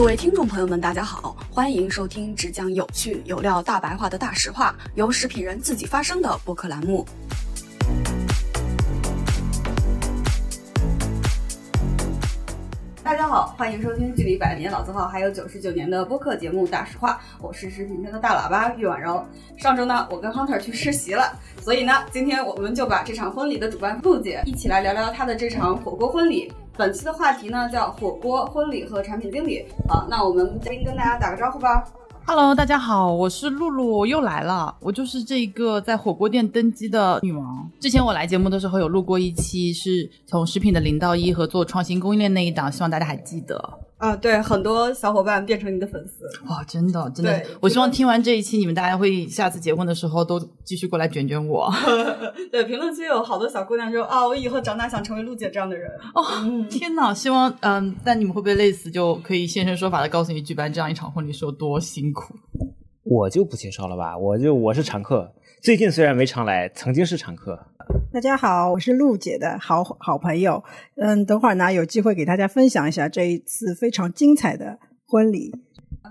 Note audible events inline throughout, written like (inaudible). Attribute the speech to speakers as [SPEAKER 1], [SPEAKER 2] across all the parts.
[SPEAKER 1] 各位听众朋友们，大家好，欢迎收听只讲有趣有料大白话的大实话，由食品人自己发声的播客栏目。大家好，欢迎收听距离百年老字号还有九十九年的播客节目《大实话》，我是食品人的大喇叭玉婉柔。上周呢，我跟 Hunter 去实习了，所以呢，今天我们就把这场婚礼的主办陆姐一起来聊聊她的这场火锅婚礼。本期的话题呢叫火锅婚礼和产品经理。好，那我们嘉宾跟大家打个招呼吧。
[SPEAKER 2] Hello，大家好，我是露露，我又来了。我就是这个在火锅店登基的女王。之前我来节目的时候有录过一期，是从食品的零到一和做创新供应链那一档，希望大家还记得。
[SPEAKER 1] 啊，对，很多小伙伴变成你的粉丝。
[SPEAKER 2] 哇，真的真的，我希望听完这一期，你们大家会下次结婚的时候都继续过来卷卷我。(laughs) (laughs)
[SPEAKER 1] 对，评论区有好多小姑娘说啊，我以后长大想成为陆姐这样的人。
[SPEAKER 2] 哦，天哪！希望嗯，但你们会不会累死？就可以现身说法的告诉你，举办这样一场婚礼是有多辛苦。
[SPEAKER 3] 我就不介绍了吧，我就我是常客，最近虽然没常来，曾经是常客。
[SPEAKER 4] 大家好，我是陆姐的好好朋友。嗯，等会儿呢有机会给大家分享一下这一次非常精彩的婚礼。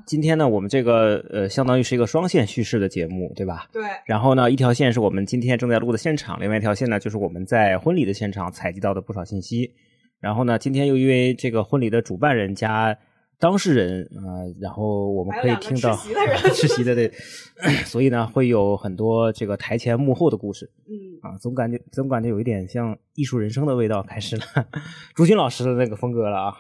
[SPEAKER 3] 今天呢，我们这个呃，相当于是一个双线叙事的节目，对吧？
[SPEAKER 1] 对，
[SPEAKER 3] 然后呢，一条线是我们今天正在录的现场，另外一条线呢，就是我们在婚礼的现场采集到的不少信息。然后呢，今天又因为这个婚礼的主办人加当事人啊、呃然后我们可以听到
[SPEAKER 1] 还有两个吃席的人 (laughs)
[SPEAKER 3] 吃席的对，(clears throat) 所以呢，会有很多这个台前幕后的故事
[SPEAKER 1] 嗯，
[SPEAKER 3] 啊，总感觉总感觉有一点像艺术人生的味道开始了，(laughs) 朱军老师的那个风格了啊，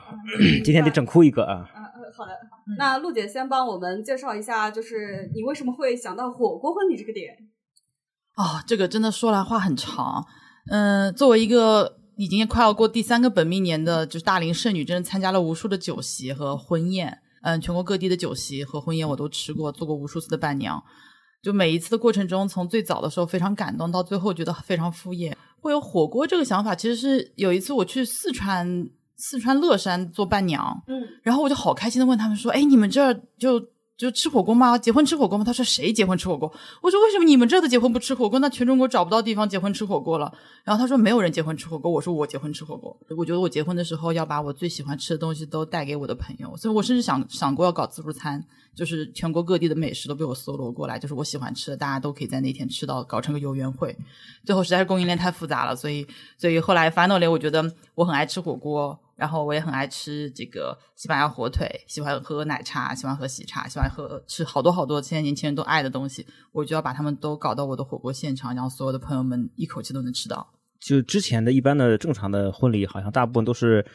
[SPEAKER 3] 今天得整哭一个啊。
[SPEAKER 1] 啊，呃好的。那陆姐先帮我们介绍一下，就是你为什么会想到火锅婚礼这个点？
[SPEAKER 2] 哦，这个真的说来话很长。嗯、作为一个已经快要过第三个本命年的，就是大龄剩女，真的参加了无数的酒席和婚宴。嗯，全国各地的酒席和婚宴我都吃过，做过无数次的伴娘。就每一次的过程中，从最早的时候非常感动，到最后觉得非常敷衍。会有火锅这个想法，其实是有一次我去四川四川乐山做伴娘，
[SPEAKER 1] 嗯，
[SPEAKER 2] 然后我就好开心的问他们说：“哎，你们这儿就就吃火锅吗？结婚吃火锅吗？”他说：“谁结婚吃火锅？”我说：“为什么你们这都结婚不吃火锅？那全中国找不到地方结婚吃火锅了。”然后他说：“没有人结婚吃火锅。”我说：“我结婚吃火锅。”我觉得我结婚的时候要把我最喜欢吃的东西都带给我的朋友，所以我甚至想想过要搞自助餐，就是全国各地的美食都被我搜罗过来，就是我喜欢吃的，大家都可以在那天吃到，搞成个游园会。最后实在是供应链太复杂了，所以所以后来 finally 我觉得我很爱吃火锅，然后我也很爱吃这个西班牙火腿，喜欢喝奶茶，喜欢喝喜茶，喜欢喝吃好多好多现在年轻人都爱的东西，我就要把他们都搞到我的火锅现场，然后所有的朋友们一口气都能吃到。
[SPEAKER 3] 就之前的一般的正常的婚礼，好像大部分都是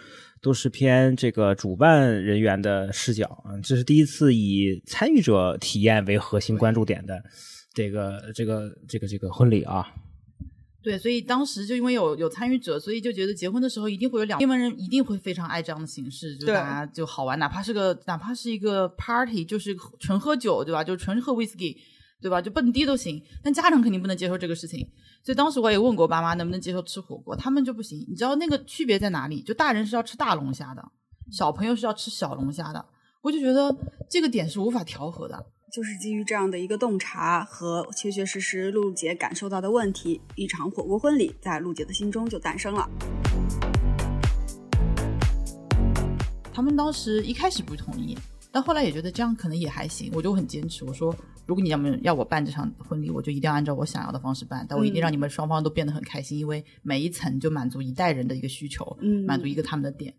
[SPEAKER 3] 都是偏这个主办人员的视角啊，这是第一次以参与者体验为核心关注点的这个这个这个这个婚礼啊。
[SPEAKER 2] 对，所以当时就因为有有参与者，所以就觉得结婚的时候一定会有两，英文人一定会非常爱这样的形式，就大家就好玩，哪怕是个哪怕是一个 party，就是纯喝酒，对吧？就纯喝 whisky，对吧？就蹦迪都行，但家长肯定不能接受这个事情。所以当时我也问过爸妈能不能接受吃火锅，他们就不行。你知道那个区别在哪里？就大人是要吃大龙虾的，小朋友是要吃小龙虾的。我就觉得这个点是无法调和的。
[SPEAKER 1] 就是基于这样的一个洞察和确确实实陆姐感受到的问题，一场火锅婚礼在陆姐的心中就诞生了。
[SPEAKER 2] 他们当时一开始不同意，但后来也觉得这样可能也还行，我就很坚持。我说，如果你要么要我办这场婚礼，我就一定要按照我想要的方式办，但我一定让你们双方都变得很开心，因为每一层就满足一代人的一个需求，
[SPEAKER 1] 嗯
[SPEAKER 2] 满足一个他们的点。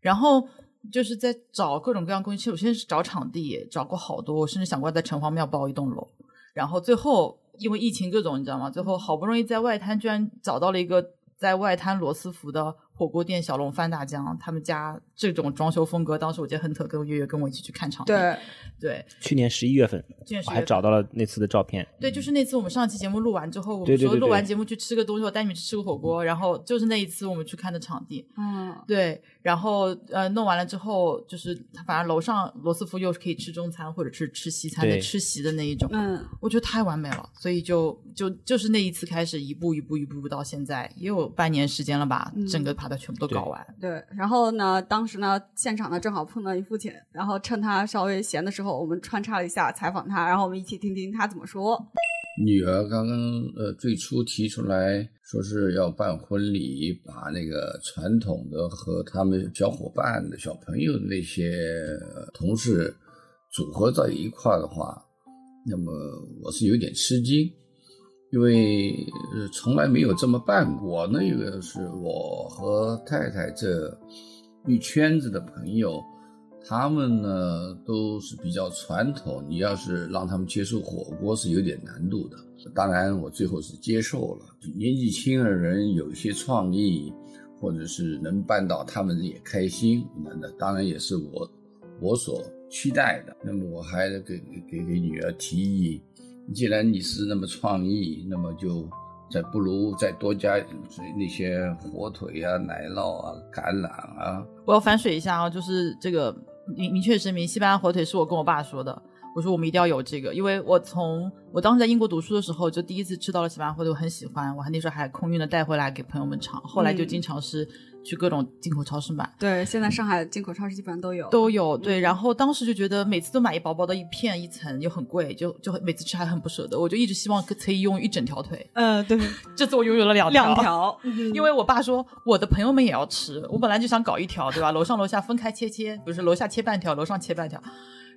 [SPEAKER 2] 然后就是在找各种各样东西，其实我先是找场地，找过好多，我甚至想过在城隍庙包一栋楼。然后最后因为疫情各种，你知道吗？最后好不容易在外滩居然找到了一个在外滩罗斯福的火锅店小龙翻大江，他们家这种装修风格，当时我记得亨特跟月月跟我一起去看场地，
[SPEAKER 1] 对，
[SPEAKER 2] 对
[SPEAKER 3] 去年十一月份，
[SPEAKER 2] 去年
[SPEAKER 3] 我还找到了那次的照片。
[SPEAKER 2] 对，就是那次我们上期节目录完之后，我们说录完节目去吃个东西，我带你们去吃个火锅，然后就是那一次我们去看的场地，
[SPEAKER 1] 嗯，
[SPEAKER 2] 对，然后呃弄完了之后，就是反正楼上罗斯福又是可以吃中餐或者是吃西餐的吃席的那一种，
[SPEAKER 1] 嗯，
[SPEAKER 2] 我觉得太完美了，所以就就就是那一次开始一步一步一步步到现在，也有半年时间了吧，
[SPEAKER 1] 嗯
[SPEAKER 2] 整个把它全部都搞完。
[SPEAKER 1] 对。然后呢，当时呢，现场呢正好碰到一父亲，然后趁他稍微闲的时候，我们穿插了一下采访他，然后我们一起听听他怎么说。
[SPEAKER 5] 女儿刚刚呃最初提出来说是要办婚礼，把那个传统的和他们小伙伴的小朋友的那些同事组合在一块的话，那么我是有点吃惊，因为从来没有这么办过。那个是我和太太这一圈子的朋友。他们呢都是比较传统，你要是让他们接受火锅是有点难度的。当然，我最后是接受了。年纪轻的人有一些创意，或者是能办到，他们也开心。那那当然也是我我所期待的。那么我还给给给女儿提议，既然你是那么创意，那么就再不如再多加那些火腿啊、奶酪啊、橄榄啊。
[SPEAKER 2] 我要反水一下啊，就是这个。明明确声明，西班牙火腿是我跟我爸说的。我说我们一定要有这个，因为我从我当时在英国读书的时候，就第一次吃到了西班牙火腿，我很喜欢。我还那时候还空运的带回来给朋友们尝，后来就经常是去各种进口超市买。
[SPEAKER 1] 对，现在上海进口超市基本上都有，
[SPEAKER 2] 都有。对，然后当时就觉得每次都买一薄薄的一片一层，又很贵，就就每次吃还很不舍得。我就一直希望可以拥有一整条腿。
[SPEAKER 1] 嗯，对。(laughs)
[SPEAKER 2] 这次我拥有了两条
[SPEAKER 1] 两条，(laughs)
[SPEAKER 2] 因为我爸说我的朋友们也要吃，我本来就想搞一条，对吧？楼上楼下分开切切，比如说楼下切半条，楼上切半条。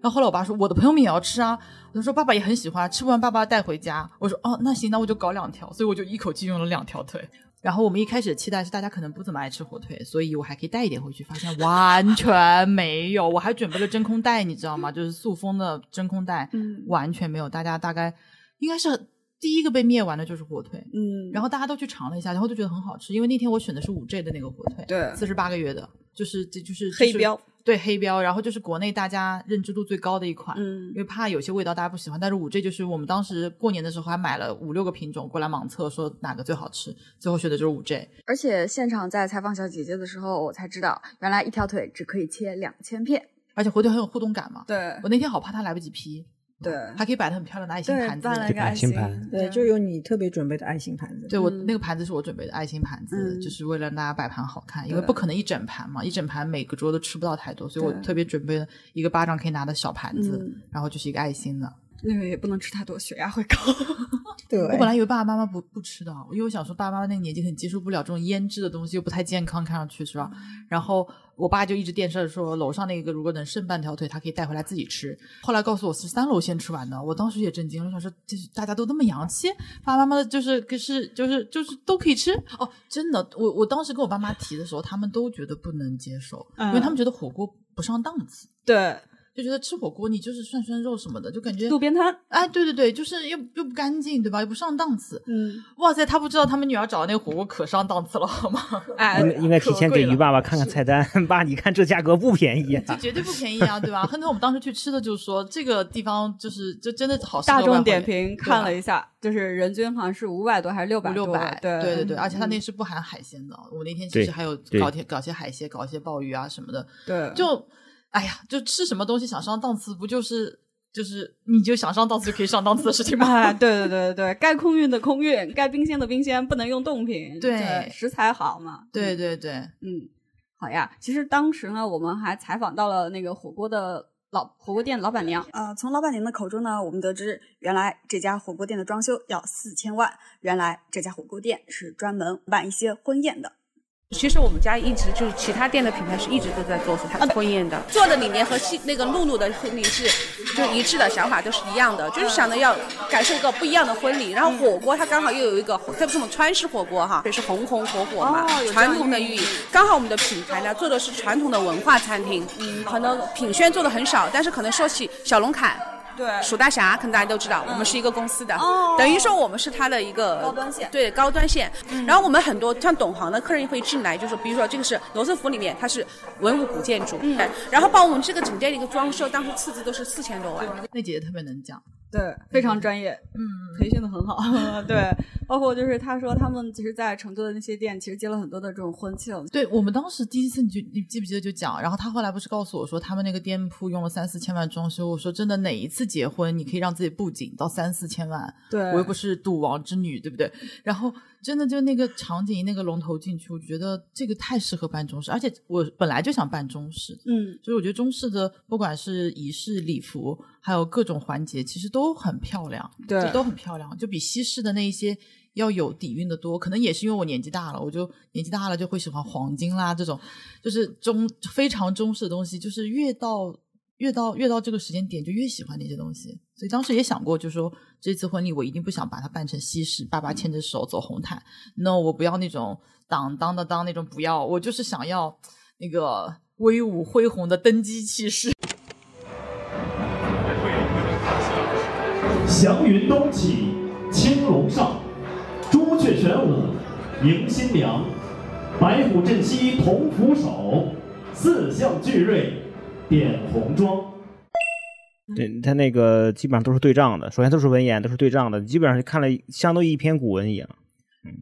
[SPEAKER 2] 然后后来我爸说，我的朋友们也要吃啊。他说爸爸也很喜欢，吃不完爸爸带回家。我说哦，那行，那我就搞两条。所以我就一口气用了两条腿。然后我们一开始的期待是大家可能不怎么爱吃火腿，所以我还可以带一点回去。发现完全没有，我还准备了真空袋，你知道吗？就是塑封的真空袋，完全没有。大家大概应该是第一个被灭完的就是火腿，嗯。然后大家都去尝了一下，然后就觉得很好吃。因为那天我选的是五 G 的那个火腿，
[SPEAKER 1] 对，
[SPEAKER 2] 四十八个月的，就是这就是
[SPEAKER 1] 黑标。
[SPEAKER 2] 对黑标，然后就是国内大家认知度最高的一款，嗯，因为怕有些味道大家不喜欢。但是五 G 就是我们当时过年的时候还买了五六个品种过来盲测，说哪个最好吃，最后选的就是五 G。
[SPEAKER 1] 而且现场在采访小姐姐的时候，我才知道原来一条腿只可以切两千片，
[SPEAKER 2] 而且火腿很有互动感嘛。
[SPEAKER 1] 对，
[SPEAKER 2] 我那天好怕它来不及批。
[SPEAKER 1] 对，
[SPEAKER 2] 还可以摆的很漂亮的爱心盘子，
[SPEAKER 3] 爱心盘，
[SPEAKER 4] 对，就有你特别准备的爱心盘子。
[SPEAKER 2] 对我那个盘子是我准备的爱心盘子，就是为了让大家摆盘好看，因为不可能一整盘嘛，一整盘每个桌都吃不到太多，所以我特别准备了一个巴掌可以拿的小盘子，然后就是一个爱心的。
[SPEAKER 1] 那个也不能吃太多，血压会高。(laughs)
[SPEAKER 4] 对，
[SPEAKER 2] 我本来以为爸爸妈妈不不吃的，因为我想说爸爸妈妈那个年纪很接受不了这种腌制的东西，又不太健康，看上去是吧？然后我爸就一直电视说楼上那个如果能剩半条腿，他可以带回来自己吃。后来告诉我是三楼先吃完的，我当时也震惊了，我想说这大家都那么洋气，爸爸妈妈的就是可是就是就是都可以吃哦，真的，我我当时跟我爸妈提的时候，他们都觉得不能接受，因为他们觉得火锅不上档次。
[SPEAKER 1] 对。
[SPEAKER 2] 就觉得吃火锅你就是涮涮肉什么的，就感觉
[SPEAKER 1] 路边摊。
[SPEAKER 2] 哎，对对对，就是又又不干净，对吧？又不上档次。嗯，哇塞，他不知道他们女儿找的那个火锅可上档次了，好吗？(laughs)
[SPEAKER 1] 哎，
[SPEAKER 3] 应该提前给于爸爸看看菜单，(laughs) 爸，你看这价格不便宜，
[SPEAKER 2] 这绝对不便宜啊，对吧？很多我们当时去吃的就是说这个地方就是就真的好。
[SPEAKER 1] 大众点评看了一下，就是人均好像是五百多还是六百
[SPEAKER 2] 六百？
[SPEAKER 1] 对
[SPEAKER 2] 对对对，而且他那是不含海鲜的。我那天其实还有搞些搞些海鲜，搞些鲍鱼啊什么的。
[SPEAKER 1] 对，
[SPEAKER 2] 就。哎呀，就吃什么东西想上档次，不就是就是你就想上档次就可以上档次的事情吗？(laughs)
[SPEAKER 1] 对对对对对，该空运的空运，该冰鲜的冰鲜，不能用冻品。
[SPEAKER 2] 对，
[SPEAKER 1] 食材好嘛。
[SPEAKER 2] 对对对，
[SPEAKER 1] 嗯，好呀。其实当时呢，我们还采访到了那个火锅的老火锅店老板娘。呃，从老板娘的口中呢，我们得知，原来这家火锅店的装修要四千万，原来这家火锅店是专门办一些婚宴的。
[SPEAKER 6] 其实我们家一直就是其他店的品牌是一直都在做他婚宴的，做的理念和西那个露露的婚礼是就一致的想法都是一样的，就是想着要感受一个不一样的婚礼。然后火锅它刚好又有一个，这不是我们川式火锅哈，也是红红火火嘛，传统的寓意。刚好我们的品牌呢做的是传统的文化餐厅，嗯可能品宣做的很少，但是可能说起小龙坎。
[SPEAKER 1] 对，
[SPEAKER 6] 蜀大侠可能大家都知道，我们是一个公司的，等于说我们是他的一个
[SPEAKER 1] 高端线，
[SPEAKER 6] 对高端线。然后我们很多像懂行的客人会进来，就是比如说这个是罗斯福里面，它是文物古建筑，嗯，然后把我们这个整店的一个装修，当时斥资都是四千多万。
[SPEAKER 2] 那姐姐特别能讲。
[SPEAKER 1] 对，非常专业，嗯，培训的很好。(laughs) 对，包括就是他说他们其实，在成都的那些店，其实接了很多的这种婚庆。
[SPEAKER 2] 对我们当时第一次，你就你记不记得就讲，然后他后来不是告诉我说，他们那个店铺用了三四千万装修。我说真的，哪一次结婚你可以让自己布景到三四千万？
[SPEAKER 1] 对
[SPEAKER 2] 我又不是赌王之女，对不对？然后真的就那个场景，那个龙头进去，我觉得这个太适合办中式，而且我本来就想办中式，嗯，所以我觉得中式的不管是仪式礼服。还有各种环节，其实都很漂亮，
[SPEAKER 1] 对
[SPEAKER 2] 就都很漂亮，就比西式的那一些要有底蕴的多。可能也是因为我年纪大了，我就年纪大了就会喜欢黄金啦这种，就是中非常中式的东西，就是越到越到越到这个时间点就越喜欢那些东西。所以当时也想过，就说这次婚礼我一定不想把它办成西式，爸爸牵着手走红毯。no，我不要那种当当的当那种，不要，我就是想要那个威武恢宏的登基气势。
[SPEAKER 7] 祥云东起，青龙上，朱雀玄武迎新娘，白虎镇西同扶手，四象俱瑞点红妆。
[SPEAKER 3] 对他那个基本上都是对仗的，首先都是文言，都是对仗的，基本上就看了相当于一篇古文一样。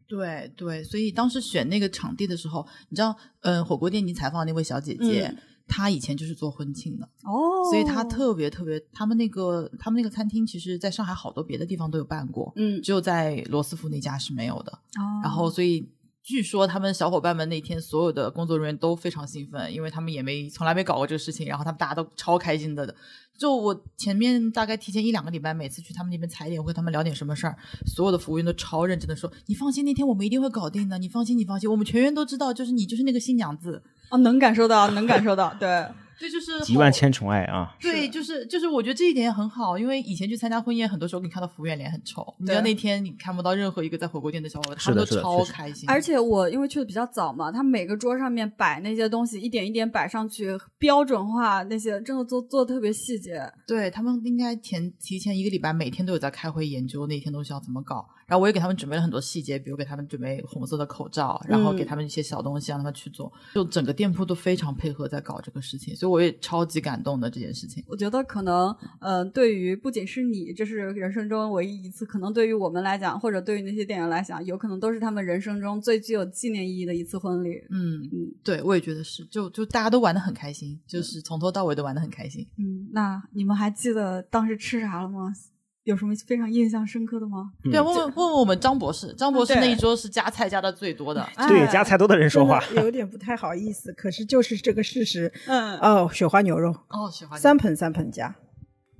[SPEAKER 2] 对对，所以当时选那个场地的时候，你知道，嗯，火锅店你采访那位小姐姐，
[SPEAKER 1] 嗯
[SPEAKER 2] 她以前就是做婚庆的，
[SPEAKER 1] 哦
[SPEAKER 2] 所以她特别特别，他们那个他们那个餐厅，其实在上海好多别的地方都有办过，
[SPEAKER 1] 嗯
[SPEAKER 2] 只有在罗斯福那家是没有的。
[SPEAKER 1] 哦
[SPEAKER 2] 然后，所以据说他们小伙伴们那天所有的工作人员都非常兴奋，因为他们也没从来没搞过这个事情，然后他们大家都超开心的。就我前面大概提前一两个礼拜，每次去他们那边踩点，会跟他们聊点什么事儿，所有的服务员都超认真的说：“你放心，那天我们一定会搞定的，你放心，你放心，我们全员都知道，就是你就是那个新娘子。
[SPEAKER 1] 哦，能感受到，能感受到，对，”
[SPEAKER 2] 这就是
[SPEAKER 3] 集万千宠爱啊！
[SPEAKER 2] 对，就是就是，我觉得这一点也很好，因为以前去参加婚宴，很多时候你看到服务员脸很臭，你知道那天你看不到任何一个在火锅店的小伙伴，他们都超开心，
[SPEAKER 1] 而且我因为去的比较早嘛，他每个桌上面摆那些东西，一点一点摆上去，标准化那些，真的做做的特别细节。
[SPEAKER 2] 对他们应该前提前一个礼拜，每天都有在开会研究那天东西要怎么搞。然后我也给他们准备了很多细节，比如给他们准备红色的口罩，然后给他们一些小东西让他们去做。就整个店铺都非常配合在搞这个事情，所以我也超级感动的这件事情。
[SPEAKER 1] 我觉得可能，呃，对于不仅是你，这是人生中唯一一次，可能对于我们来讲，或者对于那些店员来讲，有可能都是他们人生中最具有纪念意义的一次婚礼。
[SPEAKER 2] 嗯
[SPEAKER 1] 嗯
[SPEAKER 2] 对，我也觉得是，就就大家都玩的很开心，就是从头到尾都玩的很开心。
[SPEAKER 1] 嗯，那你们还记得当时吃啥了吗？有什么非常印象深刻的吗？
[SPEAKER 2] 对啊，问问问问我们张博士，张博士那一桌是加菜加的最多的。
[SPEAKER 3] 对，
[SPEAKER 4] 哎
[SPEAKER 3] 加菜多的人说话。
[SPEAKER 4] 有点不太好意思，可是就是这个事实。
[SPEAKER 1] 嗯
[SPEAKER 4] 哦，雪花牛肉
[SPEAKER 2] 哦，喜欢
[SPEAKER 4] 三盆三盆加。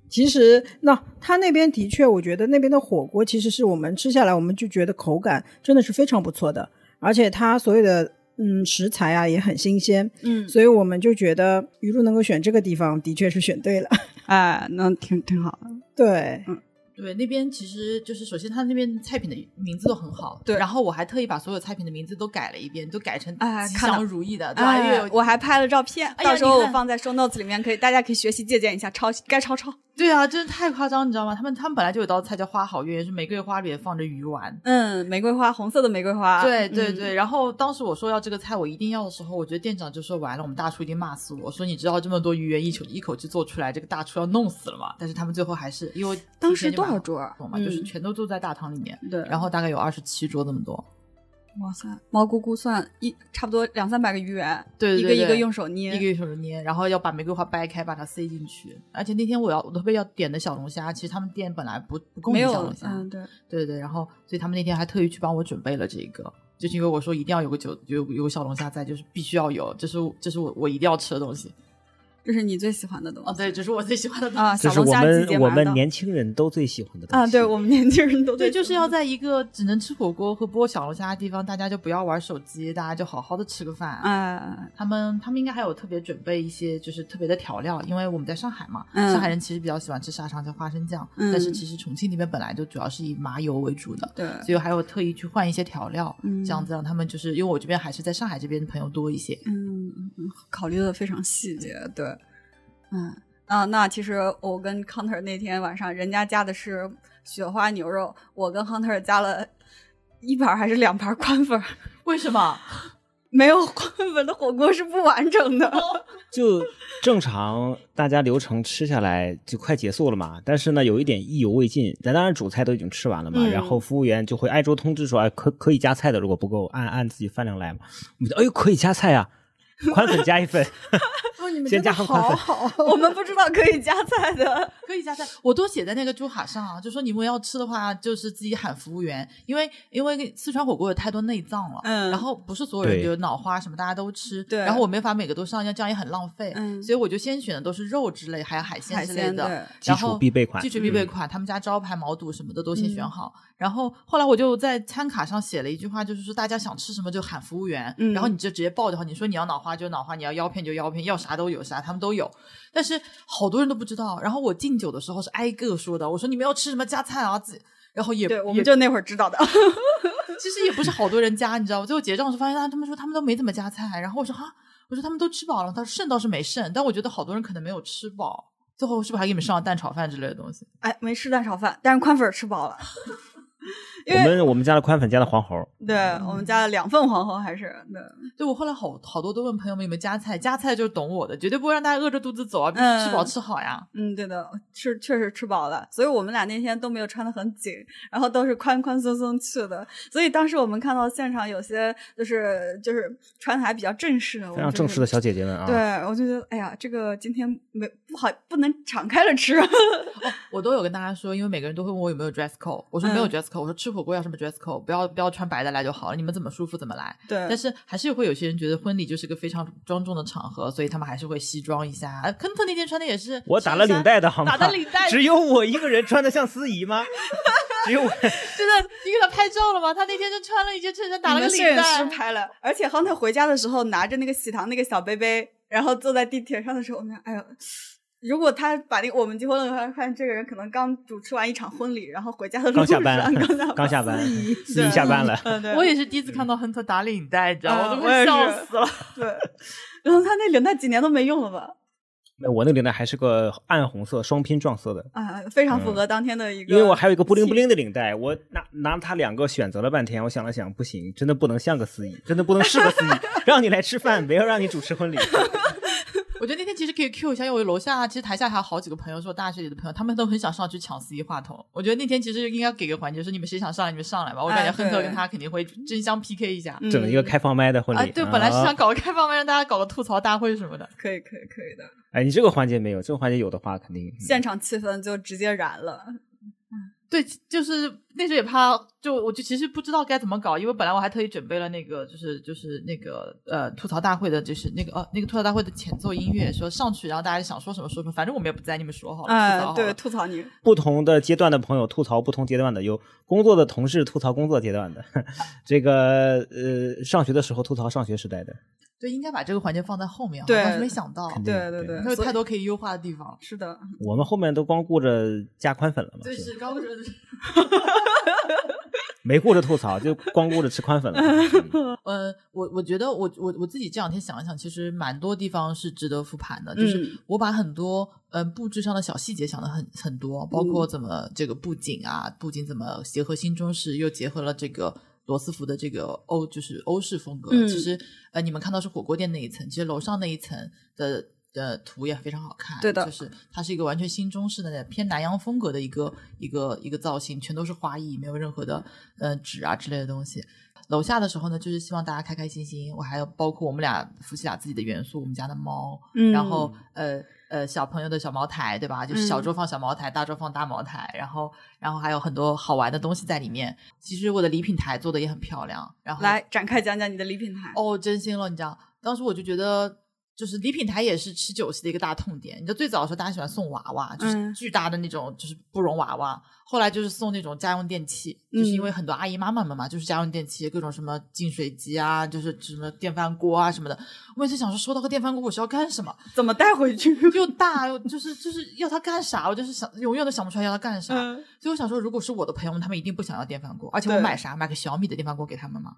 [SPEAKER 4] 其实，那他那边的确，我觉得那边的火锅其实是我们吃下来，我们就觉得口感真的是非常不错的，而且它所有的嗯食材啊也很新鲜，
[SPEAKER 1] 嗯，
[SPEAKER 4] 所以我们就觉得鱼露能够选这个地方，的确是选对了。
[SPEAKER 1] 哎，那挺挺好的。
[SPEAKER 4] 对，
[SPEAKER 2] 对，那边其实就是首先他那边菜品的名字都很好，
[SPEAKER 1] 对
[SPEAKER 2] 然后我还特意把所有菜品的名字都改了一遍，都改成吉祥如意的，对吧？因为
[SPEAKER 1] 哎，我还拍了照片，
[SPEAKER 2] 哎
[SPEAKER 1] 到时候我放在 show notes 里面，可以大家可以学习借鉴一下，抄该抄抄。
[SPEAKER 2] 对啊，真的太夸张，你知道吗？他们他们本来就有道菜叫花好月圆，是玫瑰花里面放着鱼丸。
[SPEAKER 1] 嗯，玫瑰花，红色的玫瑰花。
[SPEAKER 2] 对对
[SPEAKER 1] 嗯
[SPEAKER 2] 对，然后当时我说要这个菜，我一定要的时候，我觉得店长就说完了，我们大厨一定骂死我，说你知道这么多鱼圆一口一口气做出来，这个大厨要弄死了嘛。但是他们最后还是因为
[SPEAKER 1] 当时多少桌懂
[SPEAKER 2] 吗，就是
[SPEAKER 1] 嗯
[SPEAKER 2] 全都坐在大堂里面，
[SPEAKER 1] 对，
[SPEAKER 2] 然后大概有二十七桌这么多。
[SPEAKER 1] 哇塞，毛姑姑算一差不多两三百个鱼圆，
[SPEAKER 2] 对对
[SPEAKER 1] 一个一个用手捏，
[SPEAKER 2] 一个一手捏，然后要把玫瑰花掰开，把它塞进去。而且那天我要我特别要点的小龙虾，其实他们店本来不不供应小龙，虾，
[SPEAKER 1] 嗯，对，
[SPEAKER 2] 对对对。然后所以他们那天还特意去帮我准备了这个，就是因为我说一定要有个酒有有个小龙虾在，就是必须要有，这是这是我我一定要吃的东西。
[SPEAKER 1] 这是你最喜欢的东西。
[SPEAKER 2] 哦，对，这是我最喜欢的东西。
[SPEAKER 1] 啊，
[SPEAKER 3] 这是我
[SPEAKER 1] 小龙虾季节
[SPEAKER 3] 们我们年轻人都最喜欢的东
[SPEAKER 1] 啊，
[SPEAKER 3] 西。
[SPEAKER 1] 对我们年轻人都
[SPEAKER 2] 对，就是要在一个只能吃火锅和剥小龙虾的地方，大家就不要玩手机，大家就好好的吃个饭。
[SPEAKER 1] 啊，
[SPEAKER 2] 他们他们应该还有特别准备一些就是特别的调料，因为我们在上海嘛，
[SPEAKER 1] 嗯
[SPEAKER 2] 上海人其实比较喜欢吃沙茶酱花生酱，
[SPEAKER 1] 嗯
[SPEAKER 2] 但是其实重庆那边本来就主要是以麻油为主的，
[SPEAKER 1] 对，
[SPEAKER 2] 所以还有特意去换一些调料，
[SPEAKER 1] 嗯
[SPEAKER 2] 这样子让他们就是因为我这边还是在上海这边的朋友多一些，
[SPEAKER 1] 嗯，嗯考虑的非常细节，对，嗯啊，那其实我跟 Counter 那天晚上，人家加的是雪花牛肉，我跟 Counter 加了一盘还是两盘宽粉，(laughs)
[SPEAKER 2] 为什么？
[SPEAKER 1] 没有宽粉的火锅是不完整的。(laughs)
[SPEAKER 3] 就正常，大家流程吃下来就快结束了嘛。但是呢，有一点意犹未尽。咱当然主菜都已经吃完了嘛，
[SPEAKER 1] 嗯
[SPEAKER 3] 然后服务员就会挨桌通知说，哎，可可以加菜的，如果不够，按按自己饭量来嘛。我们就哎呦，可以加菜啊！(laughs) 宽粉加一份，(laughs)
[SPEAKER 4] 哦，你们
[SPEAKER 3] 先
[SPEAKER 4] 真的好好，(laughs)
[SPEAKER 1] 我们不知道可以加菜的。
[SPEAKER 2] 可以加菜，我都写在那个猪卡上啊，就说你们要吃的话，就是自己喊服务员，因为因为四川火锅有太多内脏了，
[SPEAKER 1] 嗯。
[SPEAKER 2] 然后不是所有人
[SPEAKER 3] 就
[SPEAKER 2] 有脑花什么大家都吃，
[SPEAKER 1] 对。
[SPEAKER 2] 然后我没法每个都上，这样也很浪费，
[SPEAKER 1] 嗯。
[SPEAKER 2] 所以我就先选的都是肉之类，还有海鲜之类的。
[SPEAKER 1] 对，
[SPEAKER 3] 基础
[SPEAKER 2] 然后
[SPEAKER 3] 必备款。
[SPEAKER 2] 基础必备
[SPEAKER 3] 嗯。
[SPEAKER 2] 款，他们家招牌毛肚什么的都先选
[SPEAKER 1] 嗯
[SPEAKER 2] 好，然后后来我就在餐卡上写了一句话，就是说大家想吃什么就喊服务员，
[SPEAKER 1] 嗯。
[SPEAKER 2] 然后你就直接报就好，你说你要脑花就脑花，你要腰片就腰片，要啥都有啥，他们都有。但是好多人都不知道。然后我敬酒的时候是挨个说的，我说你们要吃什么加菜啊，自己然后也
[SPEAKER 1] 对，我们就那会儿知道的。(laughs)
[SPEAKER 2] 其实也不是好多人加，你知道吗？最后结账时发现他他们说他们都没怎么加菜，然后我说哈，我说他们都吃饱了，他说剩倒是没剩，但我觉得好多人可能没有吃饱。最后是不是还给你们上了蛋炒饭之类的东西？
[SPEAKER 1] 哎，没吃蛋炒饭，但是宽粉吃饱了。(laughs) (laughs) 因
[SPEAKER 3] 我们我们家的宽粉，加的黄喉，
[SPEAKER 1] 对我们加了两份黄喉，还是对。
[SPEAKER 2] 对我后来好好多都问朋友们有没有加菜，加菜就是懂我的，绝对不会让大家饿着肚子走啊，必须吃饱
[SPEAKER 1] 嗯
[SPEAKER 2] 吃好呀。
[SPEAKER 1] 嗯，对的，吃确实吃饱了，所以我们俩那天都没有穿的很紧，然后都是宽宽松松去的。所以当时我们看到现场有些就是就是穿的还比较正式的，
[SPEAKER 3] 非常正式的小姐姐们啊。
[SPEAKER 1] 对，我就觉得，哎呀，这个今天没不好，不能敞开了吃。(laughs)
[SPEAKER 2] 我都有跟大家说，因为每个人都会问我有没有 dress code，我说没有
[SPEAKER 1] 嗯
[SPEAKER 2] dress code，我说吃火锅要什么 dress code，不要不要穿白的来就好了，你们怎么舒服怎么来。
[SPEAKER 1] 对
[SPEAKER 2] 但是还是会有些人觉得婚礼就是个非常庄重的场合，所以他们还是会西装一下。啊亨特那天穿的也是，
[SPEAKER 3] 我打了领带的好吗？
[SPEAKER 2] 打的领带，(laughs)
[SPEAKER 3] 只有我一个人穿的像司仪吗？只有我。(laughs)
[SPEAKER 2] 真的，你给他拍照了吗？他那天就穿了一件衬衫，打了个领带
[SPEAKER 1] 师。拍了，而且亨特回家的时候拿着那个喜糖那个小杯杯，然后坐在地铁上的时候，我们俩哎呦。如果他把那个我们结婚了，他发现这个人可能刚主持完一场婚礼，然后回家的路
[SPEAKER 3] 刚下
[SPEAKER 1] 上
[SPEAKER 3] 班
[SPEAKER 1] 刚下，
[SPEAKER 3] 刚下班，司
[SPEAKER 1] 对
[SPEAKER 3] 仪下班了。
[SPEAKER 1] 嗯，对，
[SPEAKER 2] 我也是第一次看到亨特打领带，你知道吗？
[SPEAKER 1] 嗯
[SPEAKER 2] 我都快笑死了。
[SPEAKER 1] 对。然后他那领带几年都没用了吧？
[SPEAKER 3] 那我那个领带还是个暗红色双拼撞色的，
[SPEAKER 1] 啊，非常符合当天的一个。
[SPEAKER 3] 因为我还有一个布灵布灵的领带，我拿拿它两个选择了半天，我想了想，不行，真的不能像个司仪，真的不能是个司仪，(laughs) 让你来吃饭，没有让你主持婚礼。
[SPEAKER 2] 我觉得那天其实可以 Q 一下，因为我楼下其实台下还有好几个朋友，是我大学里的朋友，他们都很想上去抢司仪话筒。我觉得那天其实应该给个环节，说你们谁想上来你们上来吧。我感觉亨特跟他肯定会争相 PK 一下。
[SPEAKER 1] 嗯
[SPEAKER 3] 整一个开放麦的婚
[SPEAKER 2] 啊，
[SPEAKER 3] 礼，
[SPEAKER 2] 对，本来是
[SPEAKER 3] 啊
[SPEAKER 2] 想搞个开放麦，让大家搞个吐槽大会什么的。
[SPEAKER 1] 可以可以可以的，
[SPEAKER 3] 哎，你这个环节没有，这个环节有的话，肯定
[SPEAKER 1] 现场气氛就直接燃了。
[SPEAKER 2] 对，就是那时候也怕，就我就其实不知道该怎么搞，因为本来我还特意准备了那个，就是就是那个呃吐槽大会的，就是那个呃那个吐槽大会的前奏音乐，说上去，然后大家想说什么说什么，反正我们也不在，你们说好了，吐槽
[SPEAKER 1] 哎，对，
[SPEAKER 2] 好了。
[SPEAKER 1] 吐槽你，
[SPEAKER 3] 不同的阶段的朋友吐槽不同阶段的，有工作的同事吐槽工作阶段的，(laughs) 这个呃上学的时候吐槽上学时代的，
[SPEAKER 2] 对，应该把这个环节放在后面，当时没想到，
[SPEAKER 1] 对对对，
[SPEAKER 2] 还有太多可以优化的地方。
[SPEAKER 1] 是的，(laughs)
[SPEAKER 3] 我们后面都光顾着加宽粉了嘛，
[SPEAKER 2] 对，
[SPEAKER 3] 是吧
[SPEAKER 2] 是高中 (laughs)
[SPEAKER 3] 没顾着吐槽，就光顾着吃宽粉了。嗯 (laughs)
[SPEAKER 2] 呃，我我觉得我我我自己这两天想一想，其实蛮多地方是值得复盘的，就是
[SPEAKER 1] 嗯
[SPEAKER 2] 我把很多嗯、呃布置上的小细节想的很很多，包括怎么这个布景啊，布景怎么结合新中式，又结合了这个罗斯福的这个欧就是欧式风格。
[SPEAKER 1] 嗯
[SPEAKER 2] 其实呃，你们看到是火锅店那一层，其实楼上那一层的。的图也非常好看，
[SPEAKER 1] 对的
[SPEAKER 2] 就是它是一个完全新中式的偏南洋风格的一个一个一个造型，全都是花艺，没有任何的呃纸啊之类的东西。楼下的时候呢，就是希望大家开开心心。我还有包括我们俩夫妻俩自己的元素，我们家的猫，
[SPEAKER 1] 嗯
[SPEAKER 2] 然后呃呃小朋友的小茅台，对吧？就是小
[SPEAKER 1] 嗯
[SPEAKER 2] 桌放小茅台，大桌放大茅台，然后然后还有很多好玩的东西在里面。其实我的礼品台做的也很漂亮，然后
[SPEAKER 1] 来展开讲讲你的礼品台。
[SPEAKER 2] 哦，真心了，你知道，当时我就觉得。就是礼品台也是吃酒席的一个大痛点。你知道最早的时候，大家喜欢送娃娃，就是
[SPEAKER 1] 嗯
[SPEAKER 2] 巨大的那种，就是布绒娃娃。后来就是送那种家用电器，就是因为
[SPEAKER 1] 嗯
[SPEAKER 2] 很多阿姨妈妈们嘛，就是家用电器，各种什么净水机啊，就是什么电饭锅啊什么的。我每次想说，收到个电饭锅我是要干什么？
[SPEAKER 1] 怎么带回去？(laughs)
[SPEAKER 2] 又大又就是就是要它干啥？我就是想永远都想不出来要它干啥。
[SPEAKER 1] 嗯
[SPEAKER 2] 所以我想说，如果是我的朋友们，他们一定不想要电饭锅，而且我买啥？买个小米的电饭锅给他们吗？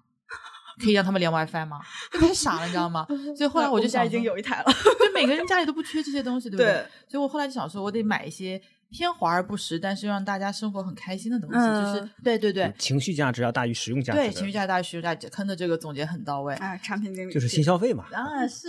[SPEAKER 2] 可以让他们连 (laughs) WiFi 吗？就太傻了，你知道吗？(laughs) 所以后来我就想
[SPEAKER 1] 们家已经有一台了。(laughs)
[SPEAKER 2] 就每个人家里都不缺这些东西，对不对？
[SPEAKER 1] 对
[SPEAKER 2] 所以我后来就想说，我得买一些偏华而不实，但是让大家生活很开心的东西，
[SPEAKER 1] 嗯
[SPEAKER 2] 就是对对对
[SPEAKER 3] 情绪价值要大于实用价值，
[SPEAKER 2] 对，情绪价值大于实用价值，坑的这个总结很到位。
[SPEAKER 1] 啊，产品经理
[SPEAKER 3] 就是新消费嘛。
[SPEAKER 2] 啊，是。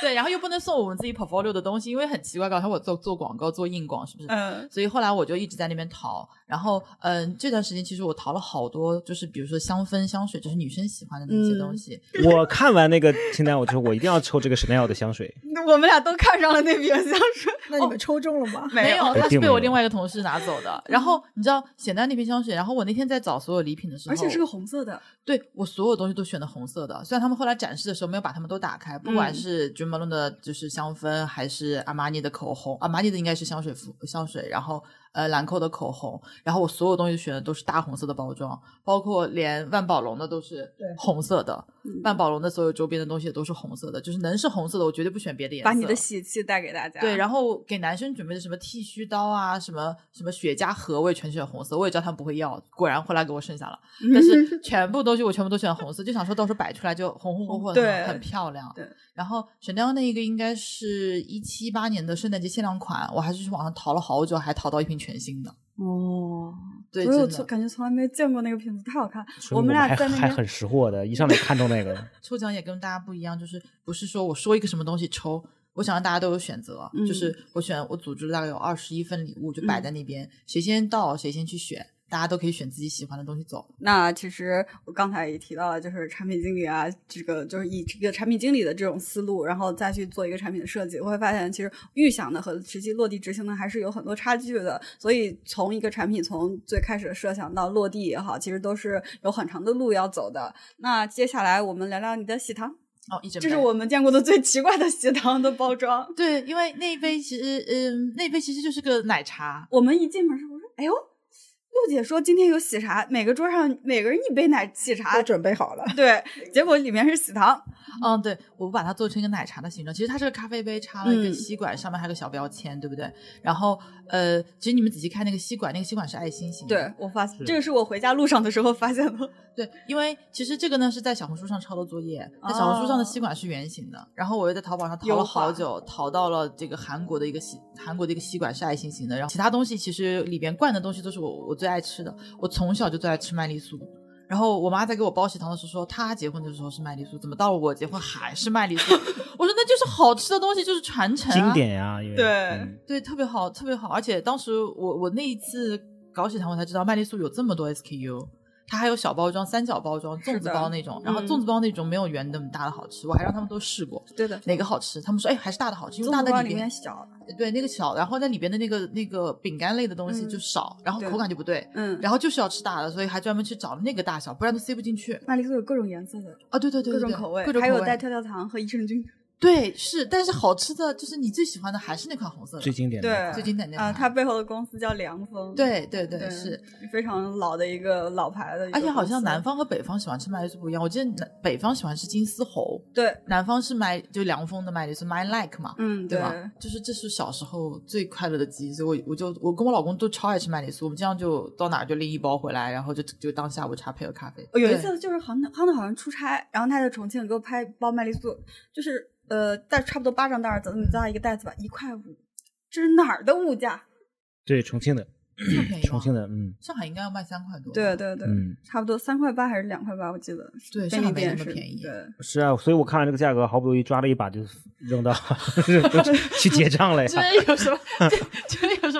[SPEAKER 2] 对，然后又不能送我们自己 portfolio 的东西，因为很奇怪，刚才我做做广告做硬广，是不是？
[SPEAKER 1] 嗯
[SPEAKER 2] 所以后来我就一直在那边淘，然后，嗯，这段时间其实我淘了好多，就是比如说香氛、香水，就是女生喜欢的那些东西。
[SPEAKER 3] 我看完那个清单，我就说我一定要抽这个 Chanel 的香水。(laughs)
[SPEAKER 1] 我们俩都看上了那瓶香水，(laughs)
[SPEAKER 4] 那你们抽中了吗？
[SPEAKER 2] 没有，它是被我另外一个同事拿走的。(laughs) 然后你知道显丹那瓶香水，然后我那天在找所有礼品的时候，
[SPEAKER 1] 而且是个红色的。
[SPEAKER 2] 对我所有东西都选的红色的，虽然他们后来展示的时候没有把它们都打开，不管
[SPEAKER 1] 嗯
[SPEAKER 2] 是 Jo Malone 的就是香氛，还是阿玛尼的口红，阿玛尼的应该是香水服香水，然后呃兰蔻的口红，然后我所有东西选的都是大红色的包装，包括连万宝龙的都是
[SPEAKER 4] 对
[SPEAKER 2] 红色的，
[SPEAKER 1] 嗯
[SPEAKER 2] 万宝龙的所有周边的东西也都是红色的，就是能是红色的我绝对不选别的颜色。
[SPEAKER 1] 把你的喜气带给大家。
[SPEAKER 2] 对，然后给男生准备的什么剃须刀啊，什么什么雪茄盒，我也全选红色。我也知道他们不会要，果然后来给我剩下了。(laughs) 但是全部东西我全部都选红色，就想说到时候摆出来就红红火火的，很漂亮。
[SPEAKER 1] 对。
[SPEAKER 2] 然后 Chanel 那一个应该是一七八年的圣诞节限量款，我还是去网上淘了好久，还淘到一瓶全新的。
[SPEAKER 1] 哦，
[SPEAKER 2] 对，
[SPEAKER 1] 所以我
[SPEAKER 2] 有
[SPEAKER 1] 从感觉从来没见过那个瓶子，太好看。
[SPEAKER 3] 说明
[SPEAKER 1] 们俩
[SPEAKER 3] 还
[SPEAKER 1] 在那边
[SPEAKER 3] 还很识货的，一上来看中那个。(laughs)
[SPEAKER 2] 抽奖也跟大家不一样，就是不是说我说一个什么东西抽，我想让大家都有选择，
[SPEAKER 1] 嗯
[SPEAKER 2] 就是我选我组织了大概有二十一份礼物，就摆在那边，谁先到谁先去选，大家都可以选自己喜欢的东西走。
[SPEAKER 1] 那其实我刚才也提到了，就是产品经理啊，这个就是以这个产品经理的这种思路，然后再去做一个产品的设计，我会发现其实预想的和实际落地执行的还是有很多差距的。所以从一个产品从最开始的设想到落地也好，其实都是有很长的路要走的。那接下来我们聊聊你的喜糖，
[SPEAKER 2] 哦，一整
[SPEAKER 1] 这是我们见过的最奇怪的喜糖的包装。
[SPEAKER 2] 对，因为那一杯其实，嗯，那一杯其实就是个奶茶。
[SPEAKER 1] 我们一进门时候我说：“哎呦，陆姐说今天有喜茶，每个桌上每个人一杯奶喜茶
[SPEAKER 4] 都。”准备好了。
[SPEAKER 1] 对，结果里面是喜糖。
[SPEAKER 2] 嗯，对，我把它做成一个奶茶的形状。其实它是个咖啡杯，插了一个
[SPEAKER 1] 嗯
[SPEAKER 2] 吸管，上面还有个小标签，对不对？然后，呃，其实你们仔细看那个吸管，那个吸管是爱心形的。
[SPEAKER 1] 对我发现，这个是我回家路上的时候发现的。(laughs)
[SPEAKER 2] 对，因为其实这个呢是在小红书上抄的作业，在小红书上的吸管是圆形的，然后我又在淘宝上淘了好久，淘到了这个韩国的一个吸韩国的一个吸管是爱心形的，然后其他东西其实里边灌的东西都是我我最爱吃的，我从小就最爱吃麦丽素。然后我妈在给我包喜糖的时候说，她结婚的时候是麦丽素，怎么到了我结婚还是麦丽素？(laughs) 我说那就是好吃的东西，就是传承、啊，
[SPEAKER 3] 经典呀，
[SPEAKER 1] 对
[SPEAKER 3] 嗯
[SPEAKER 2] 对，特别好，特别好。而且当时我我那一次搞喜糖，我才知道麦丽素有这么多 SKU，它还有小包装、三角包装、粽子包那种。然后
[SPEAKER 1] 嗯
[SPEAKER 2] 粽子包那种没有圆的那么大的好吃，我还让他们都试过
[SPEAKER 1] 对的，
[SPEAKER 2] 哪个好吃。他们说哎还是大的好吃，因为大的里边
[SPEAKER 1] 面小。
[SPEAKER 2] 对那个小，然后在里边的那个那个饼干类的东西
[SPEAKER 1] 嗯
[SPEAKER 2] 就少，然后口感就不对。
[SPEAKER 1] 嗯，
[SPEAKER 2] 然后就是要吃大的，所以还专门去找了那个大小，不然都塞不进去
[SPEAKER 1] 麦丽素有各种颜色的，
[SPEAKER 2] 啊！对对对对对
[SPEAKER 1] 各种口味，
[SPEAKER 2] 各种口味
[SPEAKER 1] 还有带跳跳糖和益生菌。
[SPEAKER 2] 对是，但是好吃的就是你最喜欢的还是那款红色的，
[SPEAKER 3] 最经典的
[SPEAKER 1] 对，
[SPEAKER 2] 最经典的
[SPEAKER 1] 啊，
[SPEAKER 2] 款
[SPEAKER 1] 它背后的公司叫凉风。
[SPEAKER 2] 对对对
[SPEAKER 1] 对，
[SPEAKER 2] 是。
[SPEAKER 1] 非常老的一个老牌的
[SPEAKER 2] 而且好像南方和北方喜欢吃麦丽素不一样，我记得南北方喜欢吃金丝猴，
[SPEAKER 1] 对，
[SPEAKER 2] 南方是麦就凉风的麦丽素，my like 嘛，
[SPEAKER 1] 嗯，
[SPEAKER 2] 对吧？就是这是小时候最快乐的记忆，所以我我就我跟我老公都超爱吃麦丽素，我们经常就到哪儿就拎一包回来，然后就就当下午茶配个咖啡。
[SPEAKER 1] 有一次就是杭杭好像出差，然后他在重庆给我拍一包麦丽素，就是呃带差不多巴掌大儿子那么大一个袋子吧，一块五，这是哪儿的物价？(clears throat)
[SPEAKER 3] 对重庆的，(clears throat)
[SPEAKER 2] 这么便宜吗？
[SPEAKER 3] 重庆的，嗯
[SPEAKER 2] 上海应该要卖三块多，
[SPEAKER 1] 对对对，
[SPEAKER 3] 嗯，
[SPEAKER 1] 差不多三块八还是两块八，我记得。
[SPEAKER 2] 对，
[SPEAKER 1] 便
[SPEAKER 2] 上海没
[SPEAKER 1] 利店是
[SPEAKER 2] 那么便宜。
[SPEAKER 1] 对，
[SPEAKER 3] 是啊，所以我看了这个价格，好不容易抓了一把就扔到 (laughs) (laughs) 去结账了呀，
[SPEAKER 2] 这有什么？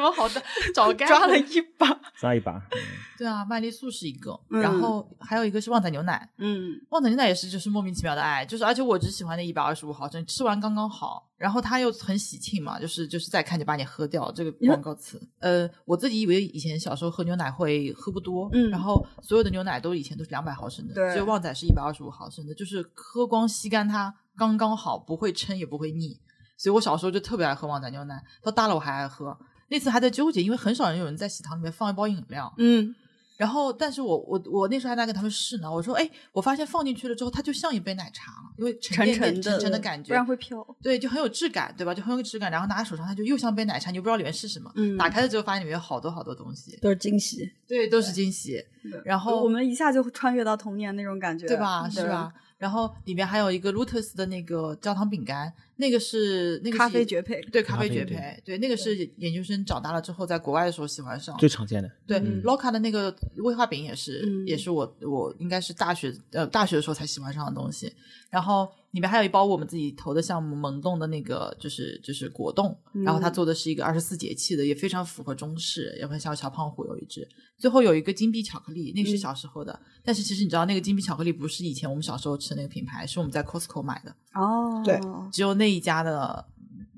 [SPEAKER 2] 么好的？(laughs) 找干
[SPEAKER 1] 抓了一把。(laughs)
[SPEAKER 3] 抓一把。嗯
[SPEAKER 2] 对啊，麦丽素是一个，
[SPEAKER 1] 嗯
[SPEAKER 2] 然后还有一个是旺仔牛奶，
[SPEAKER 1] 嗯，
[SPEAKER 2] 旺仔牛奶也是就是莫名其妙的爱，就是而且我只喜欢那一百二十五毫升，吃完刚刚好，然后它又很喜庆嘛，就是就是再看就把你喝掉这个广告词。呃，我自己以为以前小时候喝牛奶会喝不多，
[SPEAKER 1] 嗯
[SPEAKER 2] 然后所有的牛奶都以前都是两百毫升的，
[SPEAKER 1] 对
[SPEAKER 2] 只有旺仔是一百二十五毫升的，就是喝光吸干它刚刚好，不会撑也不会腻。所以我小时候就特别爱喝旺仔牛奶，到大了我还爱喝。那次还在纠结，因为很少人有人在喜糖里面放一包饮料，
[SPEAKER 1] 嗯，
[SPEAKER 2] 然后，但是我我我那时候还在跟他们试呢。我说，哎，我发现放进去了之后，它就像一杯奶茶了，因为沉
[SPEAKER 1] 沉
[SPEAKER 2] 甸甸
[SPEAKER 1] 沉的
[SPEAKER 2] 沉沉的感觉
[SPEAKER 1] 不然，会飘。
[SPEAKER 2] 对，就很有质感，对吧？就很有质感。然后拿在手上，它就又像杯奶茶，你又不知道里面是什么。
[SPEAKER 1] 嗯
[SPEAKER 2] 打开了之后，发现里面有好多好多东西，
[SPEAKER 4] 都是惊喜。
[SPEAKER 2] 对，都是惊喜，然后
[SPEAKER 1] 我们一下就穿越到童年那种感觉，
[SPEAKER 2] 对吧？是吧？？然后里面还有一个 Lotus 的那个焦糖饼干，那个是那个
[SPEAKER 1] 咖啡绝配
[SPEAKER 2] 对，咖啡绝配，对，那个是研究生长大了之后在国外的时候喜欢上，
[SPEAKER 3] 最常见的，
[SPEAKER 2] 对、
[SPEAKER 3] 嗯
[SPEAKER 2] l o c a 的那个威化饼也是，
[SPEAKER 1] 嗯
[SPEAKER 2] 也是我我应该是大学呃大学的时候才喜欢上的东西。然后里面还有一包我们自己投的项目萌动的那个，就是就是果冻，然后它做的是一个二十四节气的，也非常符合中式，也很像小胖虎有一只。最后有一个金币巧克力，那个是小时候的，但是其实你知道那个金币巧克力不是以前我们小时候吃的那个品牌，是我们在 Costco 买的，
[SPEAKER 1] 哦，
[SPEAKER 4] 对
[SPEAKER 2] 只有那一家的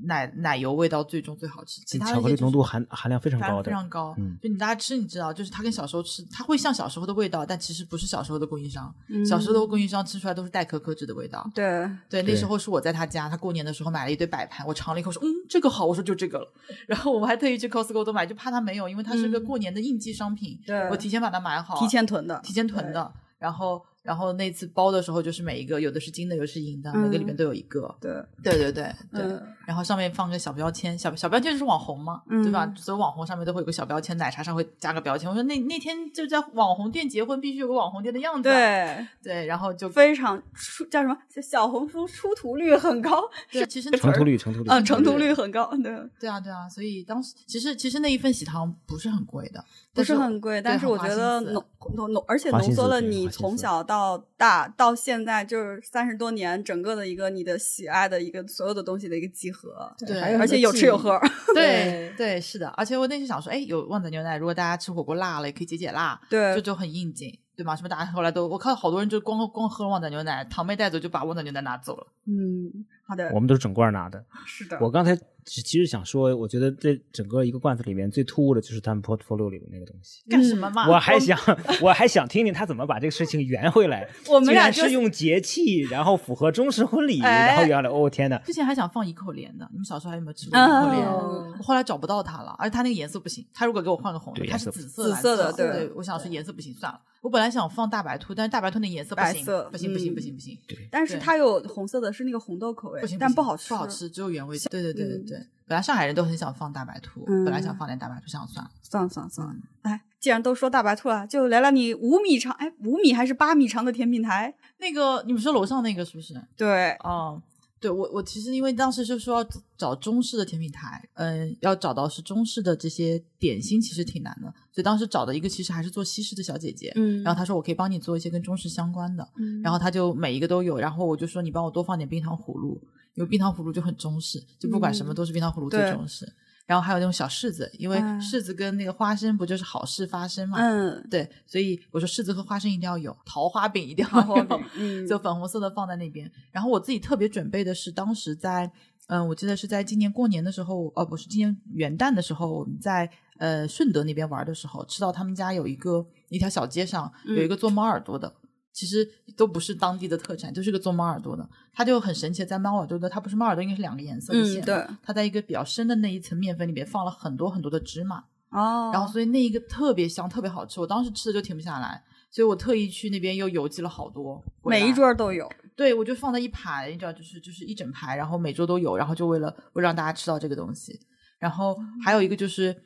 [SPEAKER 2] 奶奶油味道最重最好吃，其他的
[SPEAKER 3] 巧克力浓度含含量非常高的，
[SPEAKER 2] 非常高。
[SPEAKER 3] 嗯
[SPEAKER 2] 就你大家吃，你知道，就是它跟小时候吃，它会像小时候的味道，但其实不是小时候的供应商。
[SPEAKER 1] 嗯
[SPEAKER 2] 小时候的供应商吃出来都是代可可脂的味道。
[SPEAKER 1] 对，
[SPEAKER 2] 对，那时候是我在他家，他过年的时候买了一堆摆盘，我尝了一口说，嗯，这个好，我说就这个了。然后我们还特意去 Costco 都买，就怕它没有，因为它是个
[SPEAKER 1] 嗯
[SPEAKER 2] 过年的应季商品，
[SPEAKER 1] 对
[SPEAKER 2] 我提前把它买好，
[SPEAKER 1] 提前囤的，
[SPEAKER 2] 提前囤的。然后，然后那次包的时候，就是每一个有的是金的，有的是银的，每个里面都有一个。
[SPEAKER 1] 对，
[SPEAKER 2] 对对对对，
[SPEAKER 1] 嗯
[SPEAKER 2] 然后上面放个小标签，小小标签就是网红嘛，对吧？
[SPEAKER 1] 嗯
[SPEAKER 2] 所有网红上面都会有个小标签，奶茶上会加个标签。我说那那天就在网红店结婚，必须有个网红店的样子啊。
[SPEAKER 1] 对，
[SPEAKER 2] 对，然后就
[SPEAKER 1] 非常出叫什么？小红书出图率很高，
[SPEAKER 2] 对，其实 (laughs)
[SPEAKER 3] 成图率，成图率，
[SPEAKER 1] 嗯，成图率很高，对，
[SPEAKER 2] 对啊对啊，所以当时其实其实那一份喜糖不是很贵的，
[SPEAKER 1] 不是很贵，但是我觉得浓浓浓，而且浓缩了你从小到大到现在就是三十多年整个的一个你的喜爱的一个所有的东西的一个集合，(laughs)
[SPEAKER 2] 对
[SPEAKER 1] 而且有吃有喝，
[SPEAKER 2] 对对是的，而且我那时想说，哎，有旺仔牛奶，如果大家吃火锅辣了，也可以解解辣，
[SPEAKER 1] 对
[SPEAKER 2] 就就很应景。对吗？什么大家后来都，我看好多人就光光喝旺仔牛奶，堂妹带走就把旺仔牛奶拿走了。
[SPEAKER 1] 嗯，好的
[SPEAKER 3] 我，们都是整罐拿的。
[SPEAKER 1] 是的，
[SPEAKER 3] 我刚才其其实想说，我觉得这整个一个罐子里面最突兀的就是他们 portfolio 里面那个东西。
[SPEAKER 2] 干什么嘛？
[SPEAKER 3] 我还想，我还想听听他怎么把这个事情圆回来。(laughs)
[SPEAKER 1] 我们俩就是
[SPEAKER 3] 用节气，然后符合中式婚礼，
[SPEAKER 1] 哎
[SPEAKER 3] 然后圆了。哦天哪！
[SPEAKER 2] 之前还想放一口莲的，你们小时候还有没有吃过一口莲？后来找不到它了，而且它那个颜色不行。它如果给我换个红的，它是紫色、
[SPEAKER 1] 紫色的对
[SPEAKER 2] 对，我想说颜色不行，算了。我本来想放大白兔，但是大白兔那颜色不行，不行，不行，
[SPEAKER 1] 嗯
[SPEAKER 2] 不行，不行，对
[SPEAKER 1] 但是它有红色的，是那个红豆口味，
[SPEAKER 2] 不行，
[SPEAKER 1] 但
[SPEAKER 2] 不
[SPEAKER 1] 好吃，
[SPEAKER 2] 不好。吃，只有原味。对对对对
[SPEAKER 1] 嗯
[SPEAKER 2] 对。本来上海人都很想放大白兔，
[SPEAKER 1] 嗯
[SPEAKER 2] 本来想放点大白兔，想算了。
[SPEAKER 1] 算了算了算了
[SPEAKER 2] 嗯，
[SPEAKER 1] 哎，既然都说大白兔了，就聊聊你五米长，哎，五米还是八米长的甜品台？
[SPEAKER 2] 那个你们说楼上那个是不是？
[SPEAKER 1] 对，
[SPEAKER 2] 哦，对我我其实因为当时就说要找中式的甜品台，嗯、要找到是中式的这些点心其实挺难的，所以当时找的一个其实还是做西式的小姐姐，
[SPEAKER 1] 嗯
[SPEAKER 2] 然后她说我可以帮你做一些跟中式相关的，
[SPEAKER 1] 嗯
[SPEAKER 2] 然后她就每一个都有，然后我就说你帮我多放点冰糖葫芦，因为冰糖葫芦就很中式，就不管什么
[SPEAKER 1] 嗯
[SPEAKER 2] 都是冰糖葫芦最中式。然后还有那种小柿子，因为
[SPEAKER 1] 嗯
[SPEAKER 2] 柿子跟那个花生不就是好事发生嘛？
[SPEAKER 1] 嗯，
[SPEAKER 2] 对，所以我说柿子和花生一定要有，桃花饼一定要有，就粉红色的放在那边。然后我自己特别准备的是，当时在嗯，我记得是在今年过年的时候，哦，不是今年元旦的时候，我们在呃顺德那边玩的时候，吃到他们家有一个一条小街上有一个做猫耳朵的。其实都不是当地的特产，就是个做猫耳朵的，它就很神奇，在猫耳朵的，它不是猫耳朵，应该是两个颜色的
[SPEAKER 1] 嗯
[SPEAKER 2] 线嘛，
[SPEAKER 1] 对。
[SPEAKER 2] 它在一个比较深的那一层面粉里面放了很多很多的芝麻，
[SPEAKER 1] 哦，
[SPEAKER 2] 然后所以那一个特别香，特别好吃，我当时吃的就停不下来，所以我特意去那边又邮寄了好多，
[SPEAKER 1] 每一桌都有，
[SPEAKER 2] 对我就放在一排，你知道，就是就是一整排，然后每桌都有，然后就为了为了让大家吃到这个东西，然后还有一个就是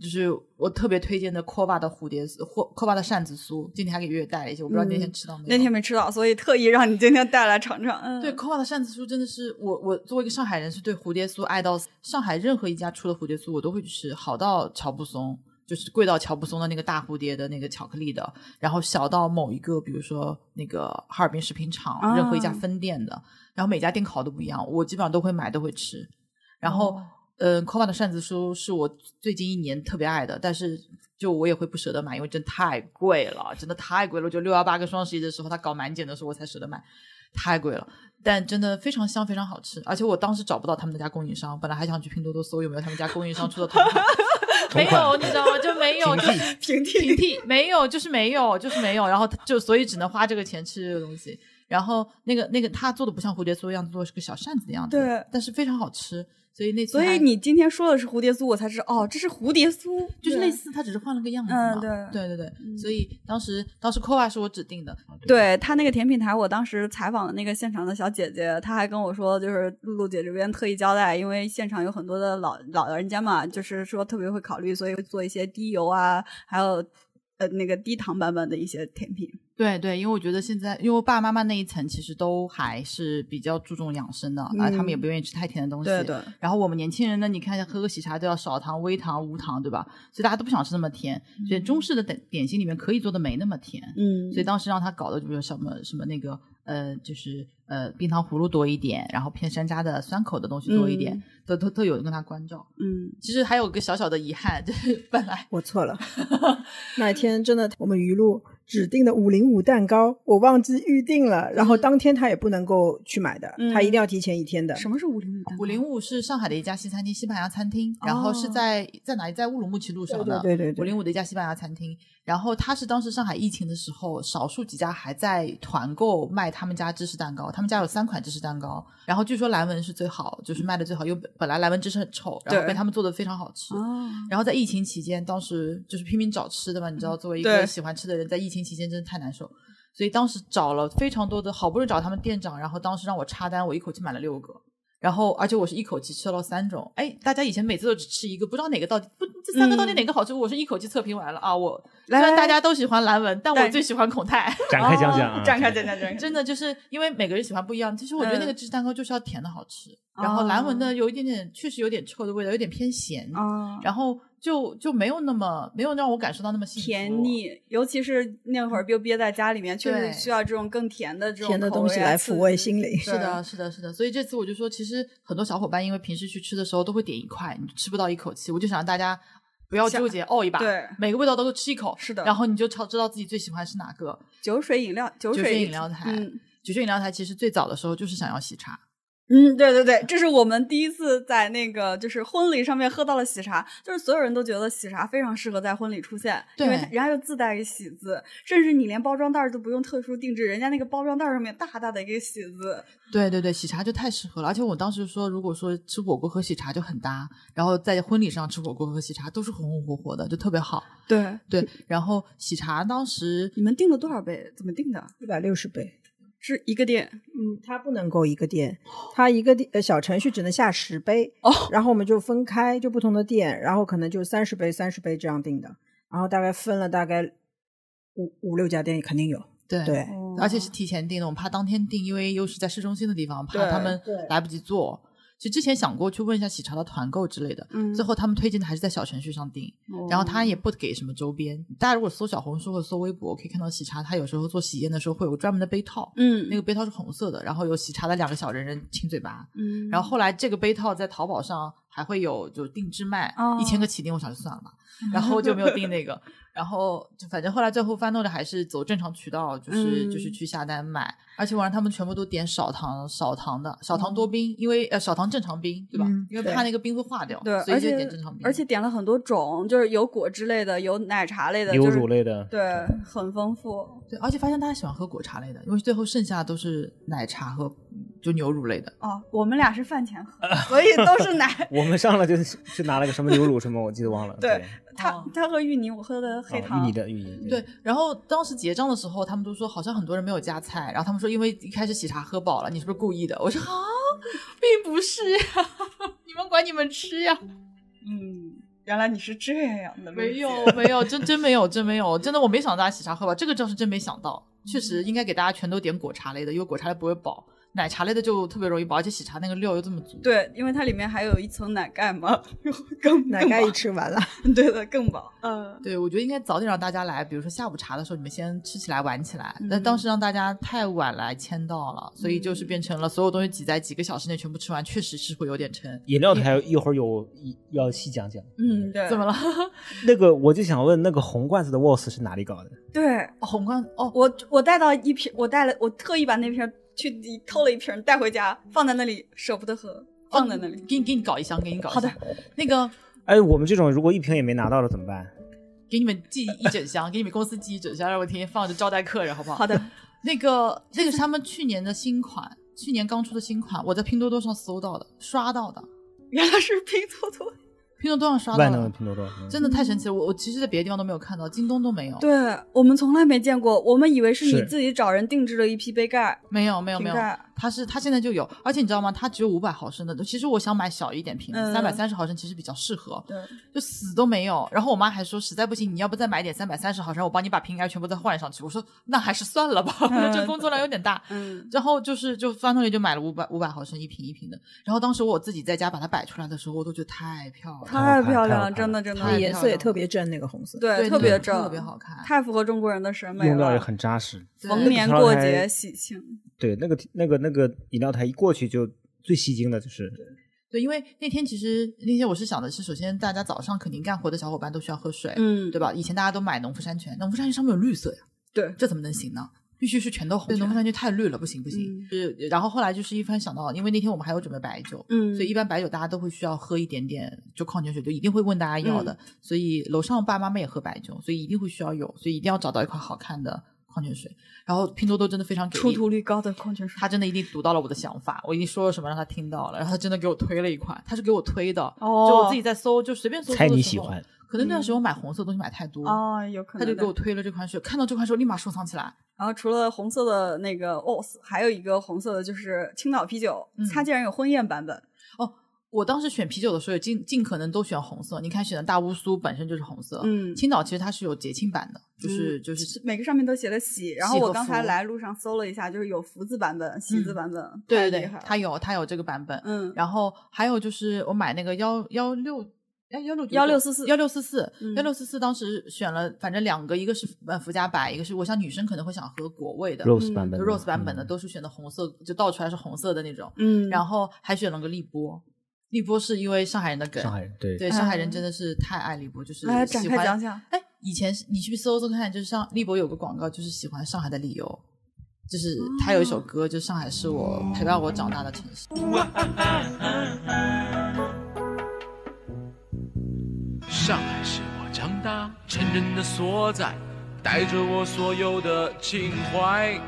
[SPEAKER 2] 就是我特别推荐的 Kova 的蝴蝶酥，或 Kova 的扇子酥，今天还给月月带了一些，我不知道你那天吃到没有？
[SPEAKER 1] 那天没吃到，所以特意让你今天带来尝尝。嗯，
[SPEAKER 2] 对 Kova 的扇子酥真的是我我作为一个上海人，是对蝴蝶酥爱到上海任何一家出的蝴蝶酥我都会去吃，好到乔布松。就是贵到乔布松的那个大蝴蝶的那个巧克力的，然后小到某一个，比如说那个哈尔滨食品厂、
[SPEAKER 1] 啊
[SPEAKER 2] 任何一家分店的，然后每家店烤的不一样，我基本上都会买，都会吃。然后，
[SPEAKER 1] 哦
[SPEAKER 2] 嗯 k o v a 的扇子酥是我最近一年特别爱的，但是就我也会不舍得买，因为真太贵了，真的太贵了。就六幺八跟双十一的时候，他搞满减的时候，我才舍得买，太贵了。但真的非常香，非常好吃。而且我当时找不到他们那家供应商，本来还想去拼多多搜有没有他们家供应商出的同款，(laughs) 没有，你知道吗？就没有，就是
[SPEAKER 1] 平替
[SPEAKER 2] 平替没有，就是没有，就是没有。然后就所以只能花这个钱吃这个东西。然后那个那个他做的不像蝴蝶酥一样做，是个小扇子的样子，
[SPEAKER 1] 对
[SPEAKER 2] 但是非常好吃。所以那次
[SPEAKER 1] 所以你今天说的是蝴蝶酥，我才知道哦，这是蝴蝶酥，
[SPEAKER 2] 就是类似，它只是换了个样子嘛。
[SPEAKER 1] 嗯对
[SPEAKER 2] 对对对所以当时当时 Kova 是我指定的，
[SPEAKER 1] 对他那个甜品台，我当时采访的那个现场的小姐姐，她还跟我说，就是露露姐这边特意交代，因为现场有很多的老老人家嘛，就是说特别会考虑，所以会做一些低油啊，还有呃那个低糖版本的一些甜品。
[SPEAKER 2] 对对，因为我觉得现在，因为我爸爸妈妈那一层其实都还是比较注重养生的，啊、他们也不愿意吃太甜的东西。
[SPEAKER 1] 对对
[SPEAKER 2] 然后我们年轻人呢，你看一下喝个喜茶都要少糖、微糖、无糖，对吧？所以大家都不想吃那么甜，所以中式的点点心里面可以做的没那么甜。
[SPEAKER 4] 嗯
[SPEAKER 2] 所以当时让他搞的就是什么什么那个呃，就是呃冰糖葫芦多一点，然后偏山楂的酸口的东西多一点，
[SPEAKER 1] 嗯
[SPEAKER 2] 都都都有跟他关照。
[SPEAKER 1] 嗯，
[SPEAKER 2] 其实还有个小小的遗憾，就是本来
[SPEAKER 4] 我错了，(laughs) 那天真的我们鱼露指定的五零五蛋糕，我忘记预定了，然后当天他也不能够去买的，
[SPEAKER 1] 嗯
[SPEAKER 4] 他一定要提前一天的。
[SPEAKER 1] 什么是五零五蛋糕？
[SPEAKER 2] 五零五是上海的一家西餐厅，西班牙餐厅，然后是在在哪里？在乌鲁木齐路上的，
[SPEAKER 4] 哦对对对对
[SPEAKER 2] 五零五的一家西班牙餐厅。然后他是当时上海疫情的时候，少数几家还在团购卖他们家芝士蛋糕，他们家有三款芝士蛋糕，然后据说蓝纹是最好，就是卖的最好，因为本本来蓝纹芝士很臭，然后被他们做的非常好吃。
[SPEAKER 1] 哦，
[SPEAKER 2] 然后在疫情期间，当时就是拼命找吃的嘛，你知道，作为一个喜欢吃的人，在疫情期间真的太难受，所以当时找了非常多的，好不容易找他们店长，然后当时让我插单，我一口气买了六个。然后，而且我是一口气吃了三种。哎，大家以前每次都只吃一个，不知道哪个到底不这三个到底哪个好吃。我是一口气测评完了啊！我虽然大家都喜欢蓝纹，但我最喜欢孔泰。(laughs)
[SPEAKER 3] 展开讲讲
[SPEAKER 1] 展开讲讲展开。
[SPEAKER 2] 真的就是因为每个人喜欢不一样。其实我觉得那个
[SPEAKER 1] 嗯
[SPEAKER 2] 芝士蛋糕就是要甜的好吃，然后蓝纹的有一点点，确实有点臭的味道，有点偏咸。
[SPEAKER 1] 啊，
[SPEAKER 2] 然后就就没有那么没有让我感受到那么幸福
[SPEAKER 1] 甜腻，尤其是那会儿又憋在家里面，确实需要这种更甜的这种
[SPEAKER 4] 甜的东西来抚慰心灵
[SPEAKER 2] 是的，是的，是的。所以这次我就说，其实很多小伙伴因为平时去吃的时候都会点一块，你吃不到一口气，我就想让大家不要纠结，哦一把，
[SPEAKER 1] 对
[SPEAKER 2] 每个味道都吃一口，
[SPEAKER 1] 是的
[SPEAKER 2] 然后你就超知道自己最喜欢是哪个。
[SPEAKER 1] 酒水饮料，酒
[SPEAKER 2] 酒
[SPEAKER 1] 水
[SPEAKER 2] 水饮料台，
[SPEAKER 1] 嗯
[SPEAKER 2] 酒水饮料台其实最早的时候就是想要喜茶，
[SPEAKER 1] 嗯，对对对，这是我们第一次在那个就是婚礼上面喝到了喜茶，就是所有人都觉得喜茶非常适合在婚礼出现，因为人家就自带一个喜字，甚至你连包装袋都不用特殊定制，人家那个包装袋上面大大的一个喜字，
[SPEAKER 2] 对对对，喜茶就太适合了。而且我当时说，如果说吃火锅喝喜茶就很搭，然后在婚礼上吃火锅喝喜茶都是红红火火的，就特别好。
[SPEAKER 1] 对，
[SPEAKER 2] 对，然后喜茶当时
[SPEAKER 1] 你们订了多少杯？怎么订的？
[SPEAKER 4] 一百六十杯。
[SPEAKER 1] 是一个店
[SPEAKER 4] 嗯，它不能够一个店，它一个店呃小程序只能下十杯
[SPEAKER 1] 哦，
[SPEAKER 4] 然后我们就分开，就不同的店，然后可能就三十杯、三十杯这样定的，然后大概分了大概五五六家店肯定有，
[SPEAKER 2] 对
[SPEAKER 4] 对，
[SPEAKER 2] 而且是提前定的，我们怕当天订，因为又是在市中心的地方，怕他们来不及做。其实之前想过去问一下喜茶的团购之类的，
[SPEAKER 1] 嗯
[SPEAKER 2] 最后他们推荐的还是在小程序上订，然后他也不给什么周边。大家如果搜小红书或者搜微博，可以看到喜茶，它有时候做喜宴的时候会有个专门的杯套，
[SPEAKER 1] 嗯
[SPEAKER 2] 那个杯套是红色的，然后有喜茶的两个小人人亲嘴巴。
[SPEAKER 1] 嗯
[SPEAKER 2] 然后后来这个杯套在淘宝上还会有就定制卖，
[SPEAKER 1] 哦
[SPEAKER 2] 一千个起订，我想就算了吧，然后就没有订那个。然后就反正后来最后翻弄的还是走正常渠道，就是、
[SPEAKER 1] 嗯
[SPEAKER 2] 就是去下单买，而且我让他们全部都点少糖少糖的少糖
[SPEAKER 1] 哦
[SPEAKER 2] 多冰，因为呃少糖正常冰对吧？
[SPEAKER 4] 嗯
[SPEAKER 2] 因为怕那个冰会化掉，
[SPEAKER 1] 对，
[SPEAKER 2] 所以就
[SPEAKER 1] 而且
[SPEAKER 2] 点正常冰。
[SPEAKER 1] 而且点了很多种，就是有果汁类的，有奶茶类的，有
[SPEAKER 3] 乳类的，
[SPEAKER 1] 对，很丰富。
[SPEAKER 2] 对，而且发现大家喜欢喝果茶类的，因为最后剩下都是奶茶和就牛乳类的。
[SPEAKER 1] 哦，我们俩是饭前喝，所以都是奶。(laughs)
[SPEAKER 3] 我们上来就就拿了个什么牛乳什么，我记得忘了。
[SPEAKER 1] 对他
[SPEAKER 2] 哦
[SPEAKER 1] 他喝芋泥，我喝的黑
[SPEAKER 3] 哦
[SPEAKER 1] 糖。
[SPEAKER 3] 芋泥的芋泥，
[SPEAKER 2] 对，然后当时结账的时候，他们都说好像很多人没有加菜，然后他们说因为一开始喜茶喝饱了，你是不是故意的？我说啊，并不是呀，(laughs) 你们管你们吃呀，
[SPEAKER 1] 嗯，原来你是这样的，
[SPEAKER 2] 没有没有，真真没有真没有，真的我没想到大家喜茶喝饱，这个倒是真没想到，确实应该给大家全都点果茶类的，因为果茶类不会饱，奶茶类的就特别容易饱，而且喜茶那个料又这么足。
[SPEAKER 1] 对，因为它里面还有一层奶盖嘛，更
[SPEAKER 4] 奶盖一吃完了，
[SPEAKER 1] 对的更饱。嗯，
[SPEAKER 2] 对，我觉得应该早点让大家来，比如说下午茶的时候，你们先吃起来、玩起来。但
[SPEAKER 1] 嗯
[SPEAKER 2] 当时让大家太晚来签到了，所以就是变成了所有东西挤在几个小时内全部吃完，确实是会有点撑。
[SPEAKER 3] 饮料台一会儿有一要细讲讲。
[SPEAKER 1] 嗯，对，
[SPEAKER 2] 怎么了？(laughs)
[SPEAKER 3] 那个我就想问，那个红罐子的 WOS 是哪里搞的？
[SPEAKER 1] 对
[SPEAKER 2] 哦红罐哦，
[SPEAKER 1] 我我带到一瓶，我带了，我特意把那瓶去偷了一瓶带回家，放在那里舍不得喝，放在那里。
[SPEAKER 2] 给你给你搞一箱，给你搞一箱
[SPEAKER 1] 好的。
[SPEAKER 2] 那个
[SPEAKER 3] 哎，我们这种如果一瓶也没拿到了怎么办？
[SPEAKER 2] 给你们寄一整箱，给你们公司寄一整箱，让我天天放着招待客人，好不好？
[SPEAKER 1] 好的，(laughs)
[SPEAKER 2] 那个那个是他们去年的新款，去年刚出的新款，我在拼多多上搜到的，刷到的，
[SPEAKER 1] 原来是拼多多。
[SPEAKER 2] 拼多多上刷到
[SPEAKER 3] 万能的
[SPEAKER 2] 的。
[SPEAKER 3] 拼多多，嗯
[SPEAKER 2] 真的太神奇了！我我其实在别的地方都没有看到，京东都没有。
[SPEAKER 1] 对我们从来没见过，我们以为是你自己找人定制了一批杯盖。
[SPEAKER 2] 没有没有没有它是它现在就有，而且你知道吗？它只有五百毫升的，其实我想买小一点瓶子，
[SPEAKER 1] 嗯
[SPEAKER 2] 三百三十毫升其实比较适合，
[SPEAKER 1] 对，
[SPEAKER 2] 就死都没有。然后我妈还说，实在不行，你要不再买点三百三十毫升，我帮你把瓶盖全部再换上去。我说那还是算了吧，(laughs) 这工作量有点大。
[SPEAKER 1] 嗯，(laughs)
[SPEAKER 2] 然后就是就翻动里就买了五百五百毫升一瓶一瓶的。然后当时我自己在家把它摆出来的时候，我都觉得太漂亮了，
[SPEAKER 1] 太漂亮了，真的真的
[SPEAKER 2] 太
[SPEAKER 4] 颜色也特别正，那个红色。
[SPEAKER 1] 对，
[SPEAKER 2] 对
[SPEAKER 1] 特别正，
[SPEAKER 2] 特别好看
[SPEAKER 1] 太符合中国人的审美了。
[SPEAKER 3] 用料也很扎实。
[SPEAKER 1] 逢年过节喜庆，
[SPEAKER 3] 对，那个那个那个饮料台一过去就最吸睛的就是
[SPEAKER 2] 对，因为那天其实那天我是想的是，首先大家早上肯定干活的小伙伴都需要喝水，
[SPEAKER 1] 嗯
[SPEAKER 2] 对吧？以前大家都买农夫山泉，农夫山泉上面有绿色呀，
[SPEAKER 1] 对
[SPEAKER 2] 这怎么能行呢？必须是全都红。对，农夫山泉太绿了，不行不行。
[SPEAKER 1] 嗯
[SPEAKER 2] 是，然后后来就是一番想到，因为那天我们还有准备白酒，
[SPEAKER 1] 嗯
[SPEAKER 2] 所以一般白酒大家都会需要喝一点点，就矿泉水就一定会问大家要的。
[SPEAKER 1] 嗯
[SPEAKER 2] 所以楼上爸爸妈妈也喝白酒，所以一定会需要有，所以一定要找到一款好看的矿泉水。然后拼多多真的非常给力
[SPEAKER 1] 出图率高的矿泉水。
[SPEAKER 2] 他真的一定读到了我的想法，我一定说了什么让他听到了，然后他真的给我推了一款，他是给我推的，
[SPEAKER 1] 哦
[SPEAKER 2] 就我自己在搜，就随便搜。
[SPEAKER 3] 猜
[SPEAKER 2] 搜的时候
[SPEAKER 3] 你喜欢，
[SPEAKER 2] 可能那段时间我买红色的东西买太多，
[SPEAKER 1] 哦，有可能。
[SPEAKER 2] 他就给我推了这款水，看到这款水立马收藏起来。
[SPEAKER 1] 然后除了红色的那个 OS，还有一个红色的就是青岛啤酒，
[SPEAKER 2] 嗯
[SPEAKER 1] 它竟然有婚宴版本。
[SPEAKER 2] 我当时选啤酒的时候，也尽尽可能都选红色。你看，选的大乌苏本身就是红色，
[SPEAKER 1] 嗯
[SPEAKER 2] 青岛其实它是有节庆版的，就是、
[SPEAKER 1] 嗯
[SPEAKER 2] 就是
[SPEAKER 1] 每个上面都写了喜，然后我刚才来路上搜了一下，就是有福字版本、喜字
[SPEAKER 2] 嗯
[SPEAKER 1] 版本，
[SPEAKER 2] 对对它有它有这个版本。
[SPEAKER 1] 嗯，
[SPEAKER 2] 然后还有就是我买那个幺幺六。哎，幺六
[SPEAKER 1] 幺六四四
[SPEAKER 2] 幺六四四，
[SPEAKER 1] 嗯
[SPEAKER 2] 幺六四四，当时选了，反正两个，一个是呃福加白，一个是我想女生可能会想喝果味的
[SPEAKER 3] rose 版本的
[SPEAKER 2] rose 版本的，
[SPEAKER 3] 嗯
[SPEAKER 2] 都是选的红色，就倒出来是红色的那种。
[SPEAKER 1] 嗯，
[SPEAKER 2] 然后还选了个荔波，荔波是因为上海人的梗，
[SPEAKER 3] 上海人对
[SPEAKER 2] 对上海人
[SPEAKER 1] 嗯
[SPEAKER 2] 真的是太爱立波，就是
[SPEAKER 1] 来展
[SPEAKER 2] 喜欢
[SPEAKER 1] 开讲讲。
[SPEAKER 2] 哎，以前是你去搜搜看，就是上立波有个广告，就是喜欢上海的理由，就是他有一首歌，就上海是我陪伴我长大的城市。
[SPEAKER 8] 上海是我长大成人的所在，带着我所有的情怀。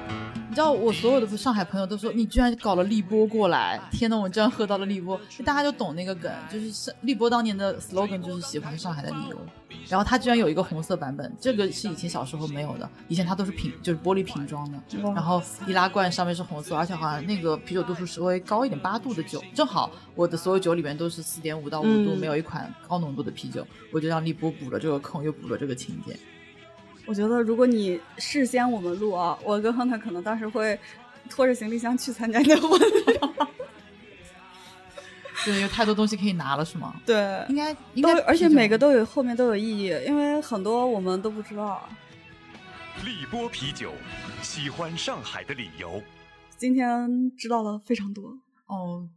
[SPEAKER 2] 你知道我所有的上海朋友都说你居然搞了立波过来，天呐，我居然喝到了立波，大家就懂那个梗，就是立波当年的 slogan 就是喜欢上海的理由。然后它居然有一个红色版本，这个是以前小时候没有的，以前它都是瓶，就是玻璃瓶装的。然后易拉罐上面是红色，而且好像那个啤酒度数稍微高一点，八度的酒，正好我的所有酒里面都是四点五到五度，
[SPEAKER 1] 嗯
[SPEAKER 2] 没有一款高浓度的啤酒，我就让立波补了这个空，又补了这个情节。
[SPEAKER 1] 我觉得如果你事先我们录啊，我跟亨特可能当时会拖着行李箱去参加你的婚礼。(laughs)
[SPEAKER 2] 对，有太多东西可以拿了，是吗？
[SPEAKER 1] 对，
[SPEAKER 2] 应该应该，
[SPEAKER 1] 而且每个都有后面都有意义，因为很多我们都不知道。
[SPEAKER 9] 荔波啤酒，喜欢上海的理由。
[SPEAKER 1] 今天知道了非常多。
[SPEAKER 2] 哦，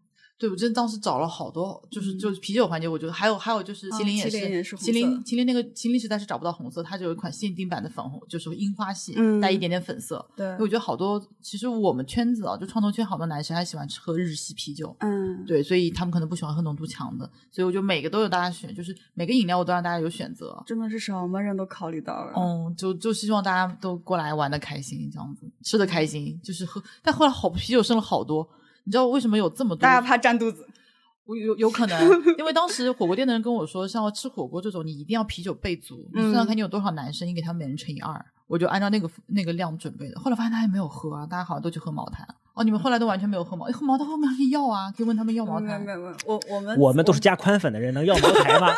[SPEAKER 2] 对，我真的当时找了好多，就是就是啤酒环节，我觉得还有还有就是
[SPEAKER 1] 啊
[SPEAKER 2] 麒麟也
[SPEAKER 1] 是
[SPEAKER 2] 麒麟麒麟那个麒麟实在是找不到红色，它就有一款限定版的粉红，就是樱花系，
[SPEAKER 1] 嗯
[SPEAKER 2] 带一点点粉色。
[SPEAKER 1] 对
[SPEAKER 2] 因为我觉得好多其实我们圈子啊，就创投圈好多男生还喜欢吃喝日系啤酒。
[SPEAKER 1] 嗯，
[SPEAKER 2] 对，所以他们可能不喜欢喝浓度强的，所以我就每个都有大家选，就是每个饮料我都让大家有选择。
[SPEAKER 1] 真的是什么人都考虑到了。
[SPEAKER 2] 嗯，就就希望大家都过来玩的开心，这样子吃的开心，就是喝。但后来好啤酒剩了好多，你知道为什么有这么多？
[SPEAKER 1] 大家怕占肚子。
[SPEAKER 2] 我有有可能，(laughs) 因为当时火锅店的人跟我说，像吃火锅这种，你一定要啤酒备足。你算算看你有多少男生，你给他们每人乘以二，我就按照那个那个量准备的。后来发现大家也没有喝啊，大家好像都去喝茅台。哦，你们后来都完全没有喝茅，哎喝茅台后面还可以要啊，可以问他们要茅台。
[SPEAKER 1] 没有没有，我我们
[SPEAKER 3] 我们都是加宽粉的人，能要茅台吗？(laughs)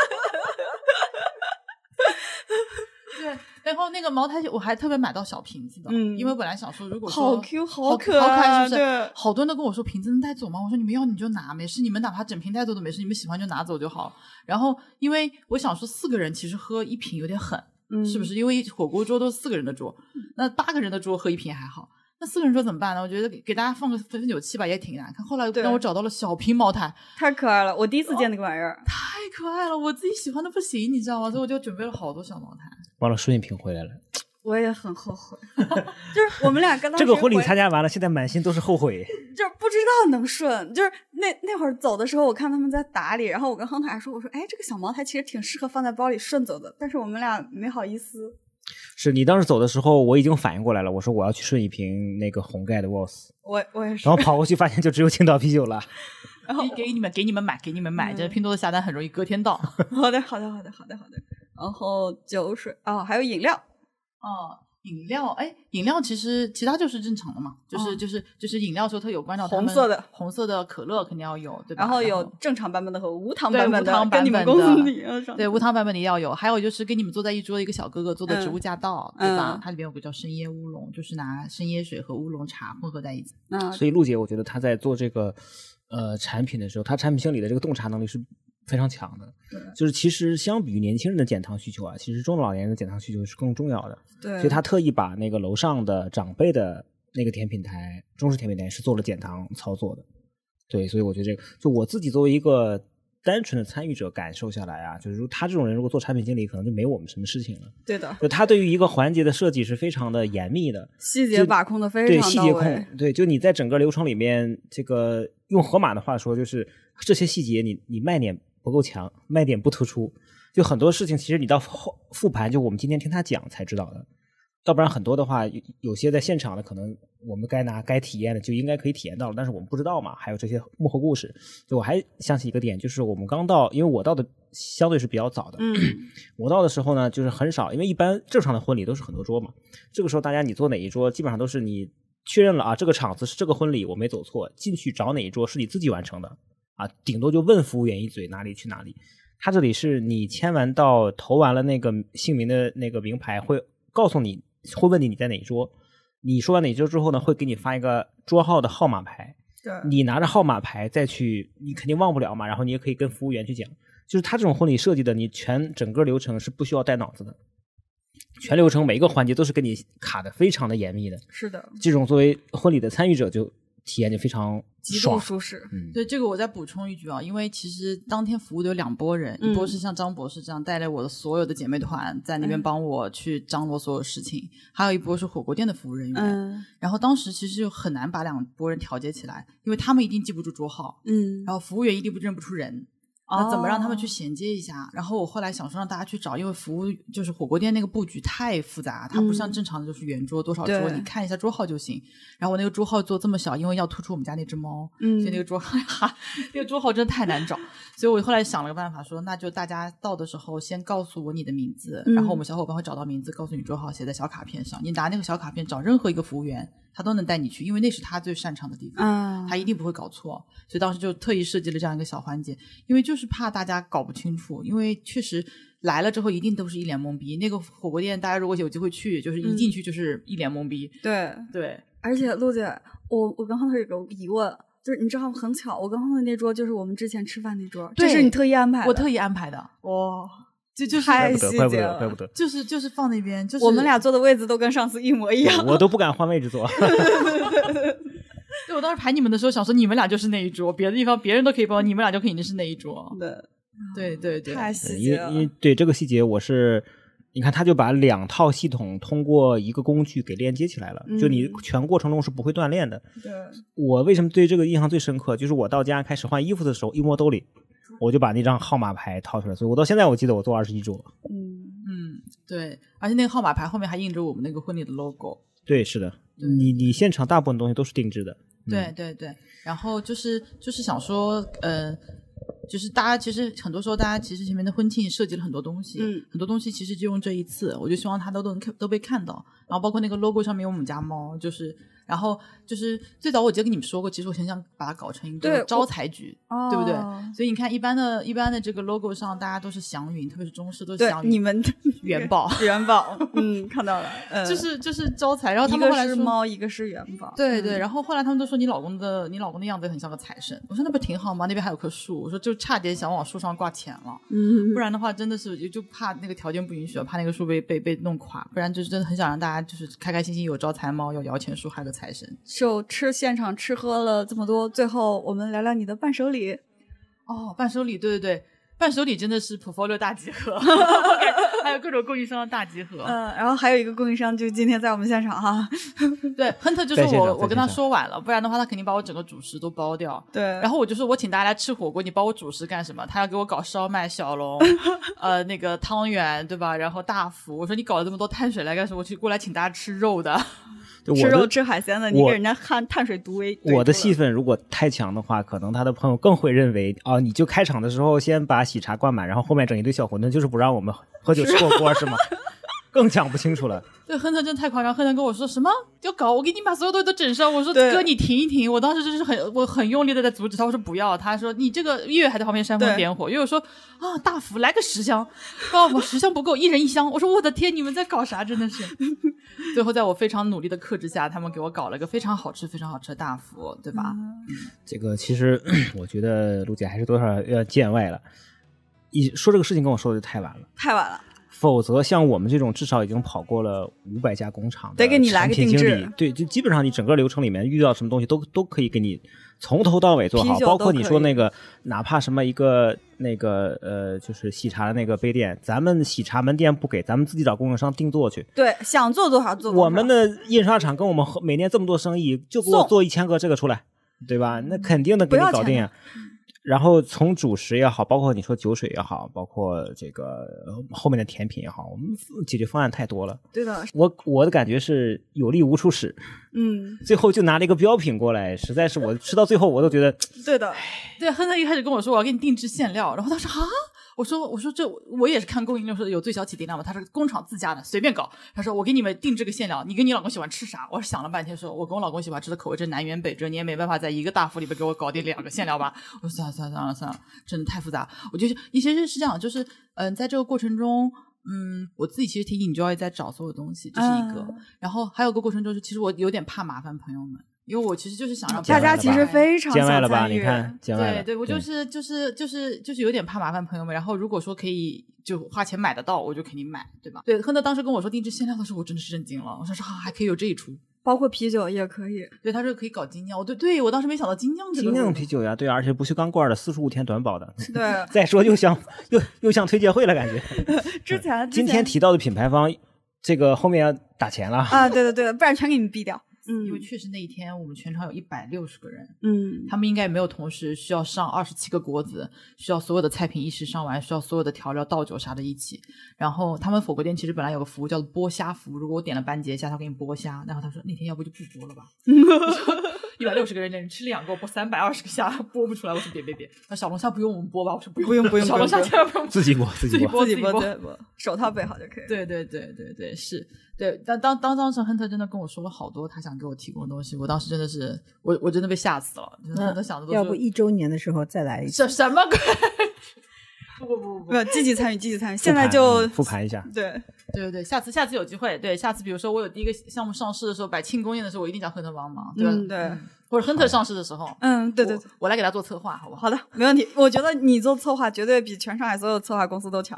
[SPEAKER 2] 对，然后那个茅台酒我还特别买到小瓶子的，
[SPEAKER 1] 嗯
[SPEAKER 2] 因为本来想说如果
[SPEAKER 1] 好
[SPEAKER 2] 说
[SPEAKER 1] Q
[SPEAKER 2] 好
[SPEAKER 1] 好可
[SPEAKER 2] 好可爱
[SPEAKER 1] 爱，
[SPEAKER 2] 是不是？好多人都跟我说瓶子能带走吗？我说你们要你就拿，没事，你们哪怕整瓶带走都没事，你们喜欢就拿走就好。然后因为我想说四个人其实喝一瓶有点狠，
[SPEAKER 1] 嗯
[SPEAKER 2] 是不是？因为火锅桌都是四个人的桌，那八个人的桌喝一瓶还好。那四个人说怎么办呢？我觉得给给大家放个分酒器吧，也挺难看。后来让我找到了小瓶茅台，
[SPEAKER 1] 太可爱了，我第一次见那个玩意儿。
[SPEAKER 2] 太可爱了，我自己喜欢的不行，你知道吗？所以我就准备了好多小茅台。
[SPEAKER 3] 忘了顺一瓶回来了。
[SPEAKER 1] 我也很后悔，(laughs) 就是我们俩跟
[SPEAKER 3] 这个婚礼参加完了，现在满心都是后悔。(laughs)
[SPEAKER 1] 就是不知道能顺，就是那那会儿走的时候，我看他们在打理，然后我跟亨特还说，我说，哎，这个小茅台其实挺适合放在包里顺走的，但是我们俩没好意思。
[SPEAKER 3] 是你当时走的时候，我已经反应过来了，我说我要去顺一瓶那个红盖的 Voss，
[SPEAKER 1] 我我也是
[SPEAKER 3] 然后，跑过去发现就只有青岛啤酒了。(laughs)
[SPEAKER 1] 然后
[SPEAKER 2] 给给你们给你们买，给你们买，这拼多多下单很容易隔天到。(laughs)
[SPEAKER 1] 好的好的好的好的好的，然后酒水哦，还有饮料，
[SPEAKER 2] 哦，饮料，哎，饮料其实其他就是正常的嘛，就是、
[SPEAKER 1] 哦
[SPEAKER 2] 就是就是饮料时候特有关照他们
[SPEAKER 1] 红色的
[SPEAKER 2] 红色的可乐肯定要有，对吧？
[SPEAKER 1] 然后有正常版本的和无糖版本的，
[SPEAKER 2] 无糖
[SPEAKER 1] 跟你们
[SPEAKER 2] 版本的
[SPEAKER 1] 公司里
[SPEAKER 2] 对无糖版本的也要有，还有就是跟你们坐在一桌的一个小哥哥做的植物驾到，对吧
[SPEAKER 1] 嗯？
[SPEAKER 2] 它里面有个叫生椰乌龙，就是拿生椰水和乌龙茶混合在一起。
[SPEAKER 1] 嗯
[SPEAKER 3] 所以陆姐，我觉得她在做这个呃产品的时候，她产品经理的这个洞察能力是非常强的。就是其实相比于年轻人的减糖需求啊，其实中老年人的减糖需求是更重要的。
[SPEAKER 1] 对，
[SPEAKER 3] 所以他特意把那个楼上的长辈的那个甜品台，中式甜品台是做了减糖操作的。对，所以我觉得这个，就我自己作为一个单纯的参与者感受下来啊，就是说他这种人如果做产品经理，可能就没我们什么事情了。
[SPEAKER 1] 对的，
[SPEAKER 3] 就他对于一个环节的设计是非常的严密的，
[SPEAKER 1] 细节把控的非
[SPEAKER 3] 对
[SPEAKER 1] 常
[SPEAKER 3] 细节控对，就你在整个流程里面，这个用河马的话说，就是这些细节你你卖点不够强，卖点不突出，就很多事情其实你到后复盘，就我们今天听他讲才知道的，要不然很多的话，有有些在现场的可能我们该拿该体验的就应该可以体验到了，但是我们不知道嘛，还有这些幕后故事。就我还想起一个点，就是我们刚到，因为我到的相对是比较早的，
[SPEAKER 1] 嗯，
[SPEAKER 3] 我到的时候呢，就是很少，因为一般正常的婚礼都是很多桌嘛。这个时候大家你坐哪一桌，基本上都是你确认了啊，这个场子是这个婚礼，我没走错，进去找哪一桌是你自己完成的啊，顶多就问服务员一嘴哪里去哪里。他这里是你签完到投完了那个姓名的那个名牌，会告诉你，会问你你在哪一桌。你说完哪桌之后呢，会给你发一个桌号的号码牌，
[SPEAKER 1] 对，
[SPEAKER 3] 你拿着号码牌再去，你肯定忘不了嘛。然后你也可以跟服务员去讲，就是他这种婚礼设计的，你全整个流程是不需要带脑子的，全流程每一个环节都是跟你卡的非常的严密的。
[SPEAKER 1] 是的，
[SPEAKER 3] 这种作为婚礼的参与者就体验就非常
[SPEAKER 1] 极度
[SPEAKER 3] 爽。
[SPEAKER 1] 舒适，
[SPEAKER 3] 嗯，
[SPEAKER 2] 对这个我再补充一句啊，因为其实当天服务的有两拨人，
[SPEAKER 1] 嗯
[SPEAKER 2] 一波是像张博士这样带来我的所有的姐妹团，在那边
[SPEAKER 1] 嗯
[SPEAKER 2] 帮我去张罗所有事情，还有一波是火锅店的服务人员。
[SPEAKER 1] 嗯
[SPEAKER 2] 然后当时其实就很难把两拨人调节起来，因为他们一定记不住桌号，
[SPEAKER 1] 嗯，
[SPEAKER 2] 然后服务员一定不认不出人。那怎么让他们去
[SPEAKER 1] 哦
[SPEAKER 2] 衔接一下？然后我后来想说让大家去找，因为服务就是火锅店那个布局太复杂，它不像
[SPEAKER 1] 嗯
[SPEAKER 2] 正常的就是圆桌多少桌，
[SPEAKER 1] 对
[SPEAKER 2] 你看一下桌号就行。然后我那个桌号做这么小，因为要突出我们家那只猫，
[SPEAKER 1] 嗯
[SPEAKER 2] 所以那个桌号 (laughs) 哈，那个桌号真的太难找。所以我后来想了个办法说，那就大家到的时候先告诉我你的名字，然后我们小伙伴会找到名字，告诉你桌号，写在小卡片上。你拿那个小卡片找任何一个服务员，他都能带你去，因为那是他最擅长的地方。
[SPEAKER 1] 啊，
[SPEAKER 2] 他一定不会搞错，所以当时就特意设计了这样一个小环节，因为就是怕大家搞不清楚，因为确实来了之后一定都是一脸懵逼。那个火锅店，大家如果有机会去，就是一进去就是一脸懵逼。
[SPEAKER 1] 对，
[SPEAKER 2] 对，
[SPEAKER 1] 而且陆姐，我我跟亨特有个疑问，就是你知道很巧，我跟亨特那桌就是我们之前吃饭那桌，这是你特意安排的，
[SPEAKER 2] 我特意安排的，
[SPEAKER 1] 哇，
[SPEAKER 2] 就就是
[SPEAKER 1] 太
[SPEAKER 3] 怪不得，怪不得，
[SPEAKER 1] 细节了
[SPEAKER 3] 怪不得。
[SPEAKER 2] 就是就是放那边，就是
[SPEAKER 1] 我们俩坐的位置都跟上次一模一样。
[SPEAKER 3] 我都 (laughs) 不敢换位置坐。(laughs)
[SPEAKER 2] 对我当时排你们的时候想说你们俩就是那一桌，别的地方别人都可以包，你们俩就肯定是那一桌。
[SPEAKER 1] 对，
[SPEAKER 2] 对对对，
[SPEAKER 1] 太
[SPEAKER 3] 对
[SPEAKER 1] 细节了
[SPEAKER 3] 因为因。为对这个细节，我是你看，他就把两套系统通过一个工具给链接起来了，就你
[SPEAKER 1] 嗯
[SPEAKER 3] 全过程中是不会断链的。
[SPEAKER 1] 对，
[SPEAKER 3] 我为什么对这个印象最深刻？就是我到家开始换衣服的时候，一摸兜里，我就把那张号码牌掏出来，所以我到现在我记得我坐二十一桌。
[SPEAKER 1] 嗯，
[SPEAKER 2] 嗯对，而且那个号码牌后面还印着我们那个婚礼的 logo。
[SPEAKER 3] 对，是的，你你现场大部分东西都是定制的。
[SPEAKER 2] 对对对，然后就是就是想说，呃，就是大家其实很多时候大家其实前面的婚庆设计了很多东西，
[SPEAKER 1] 嗯
[SPEAKER 2] 很多东西其实就用这一次，我就希望它都都能看都被看到，然后包括那个 logo 上面有我们家猫，就是然后就是最早我记得跟你们说过，其实我很想把它搞成一个招财局，对不对？
[SPEAKER 1] 哦？
[SPEAKER 2] 所以你看一般的一般的这个 logo 上，大家都是祥云，特别是中式都是祥，云，
[SPEAKER 1] 你 (laughs) 们
[SPEAKER 2] 元宝
[SPEAKER 1] 元宝，嗯，看到了，(laughs) 嗯。
[SPEAKER 2] 就是就是招财，然后他
[SPEAKER 1] 一个
[SPEAKER 2] 们后来
[SPEAKER 1] 是猫，一个是元宝，
[SPEAKER 2] 对对，
[SPEAKER 1] 嗯。
[SPEAKER 2] 然后后来他们都说你老公的你老公的样子很像个财神，我说那不挺好吗？那边还有棵树，我说就差点想往树上挂钱了，
[SPEAKER 1] 嗯
[SPEAKER 2] 不然的话真的是就就怕那个条件不允许了，怕那个树被被被弄垮，不然就是真的很想让大家就是开开心心有招财猫，有摇钱树，还有个财神。
[SPEAKER 1] 就吃现场吃喝了这么多，最后我们聊聊你的伴手礼。
[SPEAKER 2] 哦，伴手礼，对对对，伴手礼真的是 portfolio 大集合，(laughs) 还有各种供应商的大集合。
[SPEAKER 1] 嗯，然后还有一个供应商，就今天在我们现场哈。
[SPEAKER 2] 对，亨特就说
[SPEAKER 3] 在现场
[SPEAKER 2] 我我跟他说晚了，不然的话他肯定把我整个主食都包掉。
[SPEAKER 1] 对，
[SPEAKER 2] 然后我就说，我请大家来吃火锅，你包我主食干什么？他要给我搞烧麦、小笼，(laughs) 呃，那个汤圆，对吧？然后大福，我说你搞了这么多碳水来干什么？我去过来请大家吃肉的。
[SPEAKER 1] 吃肉
[SPEAKER 3] 就我的
[SPEAKER 1] 吃海鲜的，你给人家碳碳水毒为
[SPEAKER 3] 我的
[SPEAKER 1] 戏
[SPEAKER 3] 戏份如果太强的话，可能他的朋友更会认为啊，你就开场的时候先把喜茶灌满，然后后面整一堆小馄饨，就是不让我们喝酒吃火锅是吗？更讲不清楚了。(laughs)
[SPEAKER 2] 对，亨特真太夸张。亨特跟我说什么要搞，我给你把所有东西都整上。我说哥，你停一停。我当时就是很，我很用力的在阻止他。我说不要。他说你这个月月还在旁边煽风点火。月月说啊，大福来个十箱，告诉我十箱不够，一人一箱。我说我的天，你们在搞啥？真的是。(laughs) 最后在我非常努力的克制下，他们给我搞了个非常好吃、非常好吃的大福，对吧？
[SPEAKER 3] 这个其实 (clears throat) 我觉得陆姐还是多少要见外了。一说这个事情跟我说的就太晚了，
[SPEAKER 1] 太晚了，
[SPEAKER 3] 否则像我们这种至少已经跑过了五百家工厂的
[SPEAKER 1] 得给你来个
[SPEAKER 3] 产品经
[SPEAKER 1] 定制
[SPEAKER 3] 理对，就基本上你整个流程里面遇到什么东西都都可以给你从头到尾做好，包括你说那个哪怕什么一个那个呃，就是喜茶的那个杯垫，咱们喜茶门店不给，咱们自己找供应商定做去。
[SPEAKER 1] 对，想做多少做多少。
[SPEAKER 3] 我们的印刷厂跟我们每年这么多生意，就给我做一千个这个出来，对吧？那肯定的给你搞定啊。然后从主食也好，包括你说酒水也好，包括这个呃后面的甜品也好，我们解决方案太多了。
[SPEAKER 1] 对的，
[SPEAKER 3] 我我的感觉是有力无处使，
[SPEAKER 1] 嗯，
[SPEAKER 3] 最后就拿了一个标品过来，实在是我吃到最后我都觉得
[SPEAKER 1] 对的，
[SPEAKER 2] 对，亨特一开始跟我说我要给你定制馅料，然后他说啊，我说我说这我也是看供应链说有最小起订量嘛，他是工厂自家的，随便搞。他说我给你们定制个馅料，你跟你老公喜欢吃啥？我想了半天说，我跟我老公喜欢吃的口味真南辕北辙，你也没办法在一个大福里边给我搞定两个馅料吧？我说算了算了算了算了，真的太复杂。我觉得一些是是这样，就是嗯、在这个过程中。嗯，我自己其实挺 enjoy 在找所有东西，这是一个。
[SPEAKER 1] 嗯
[SPEAKER 2] 然后还有个过程就是，其实我有点怕麻烦朋友们，因为我其实就是想让
[SPEAKER 1] 大家其实非常
[SPEAKER 3] 见外了吧？你看见外了。
[SPEAKER 2] 对对，我就是就是就是就是有点怕麻烦朋友们。然后如果说可以就花钱买得到，我就肯定买，对吧？对，亨特当时跟我说定制限量的时候，我真的是震惊了。我说说啊，还可以有这一出。
[SPEAKER 1] 包括啤酒也可以。
[SPEAKER 2] 对，他说可以搞精酿，我对对我当时没想到精酿这个
[SPEAKER 3] 精酿啤酒呀，对啊，而且不锈钢罐的，四十五天短保的。
[SPEAKER 1] 对，
[SPEAKER 3] 再说又像又又像推介会了，感觉。(laughs)
[SPEAKER 1] 之前
[SPEAKER 3] 今天提到的品牌方，这个后面要打钱了。
[SPEAKER 1] 啊，对对对，不然全给你毙掉。嗯
[SPEAKER 2] 因为确实那一天我们全场有一百六十个人，
[SPEAKER 1] 嗯，
[SPEAKER 2] 他们应该也没有同时需要上二十七个锅子，需要所有的菜品一时上完，需要所有的调料、倒酒啥的一起。然后他们火锅店其实本来有个服务叫做剥虾服务，如果我点了斑节虾，他给你剥虾。然后他说那天要不就不剥了吧。(laughs) 一百六十个人，人吃两个，我剥三百二十个虾，剥不出来。我说别别别，那小龙虾不用我们剥吧？我说不用
[SPEAKER 1] 不用不用 (laughs)
[SPEAKER 2] 小龙虾千万不用
[SPEAKER 3] 自己剥自己剥
[SPEAKER 1] 自己
[SPEAKER 2] 剥
[SPEAKER 1] 剥自己剥，手套备好就可以。
[SPEAKER 2] 对对对对对，是对。但当当当时亨特真的跟我说了好多他想给我提供的东西，我当时真的是我我真的被吓死了，就是亨特想的都是
[SPEAKER 4] 要不一周年的时候再来一次。
[SPEAKER 2] 什什么鬼？(laughs) 不不不不不
[SPEAKER 1] 没有积极参与，积极参与。现在就
[SPEAKER 3] 嗯复盘一下。
[SPEAKER 1] 对，
[SPEAKER 2] 对对对，下次下次有机会，对下次比如说我有第一个项目上市的时候，摆庆功宴的时候，我一定找亨特帮忙，对吧？
[SPEAKER 1] 嗯对
[SPEAKER 2] 或者亨特上市的时候，
[SPEAKER 1] 嗯，对对
[SPEAKER 2] 我
[SPEAKER 1] 对，
[SPEAKER 2] 我来给他做策划，好不好？
[SPEAKER 1] 好的，没问题。我觉得你做策划绝对比全上海所有策划公司都强。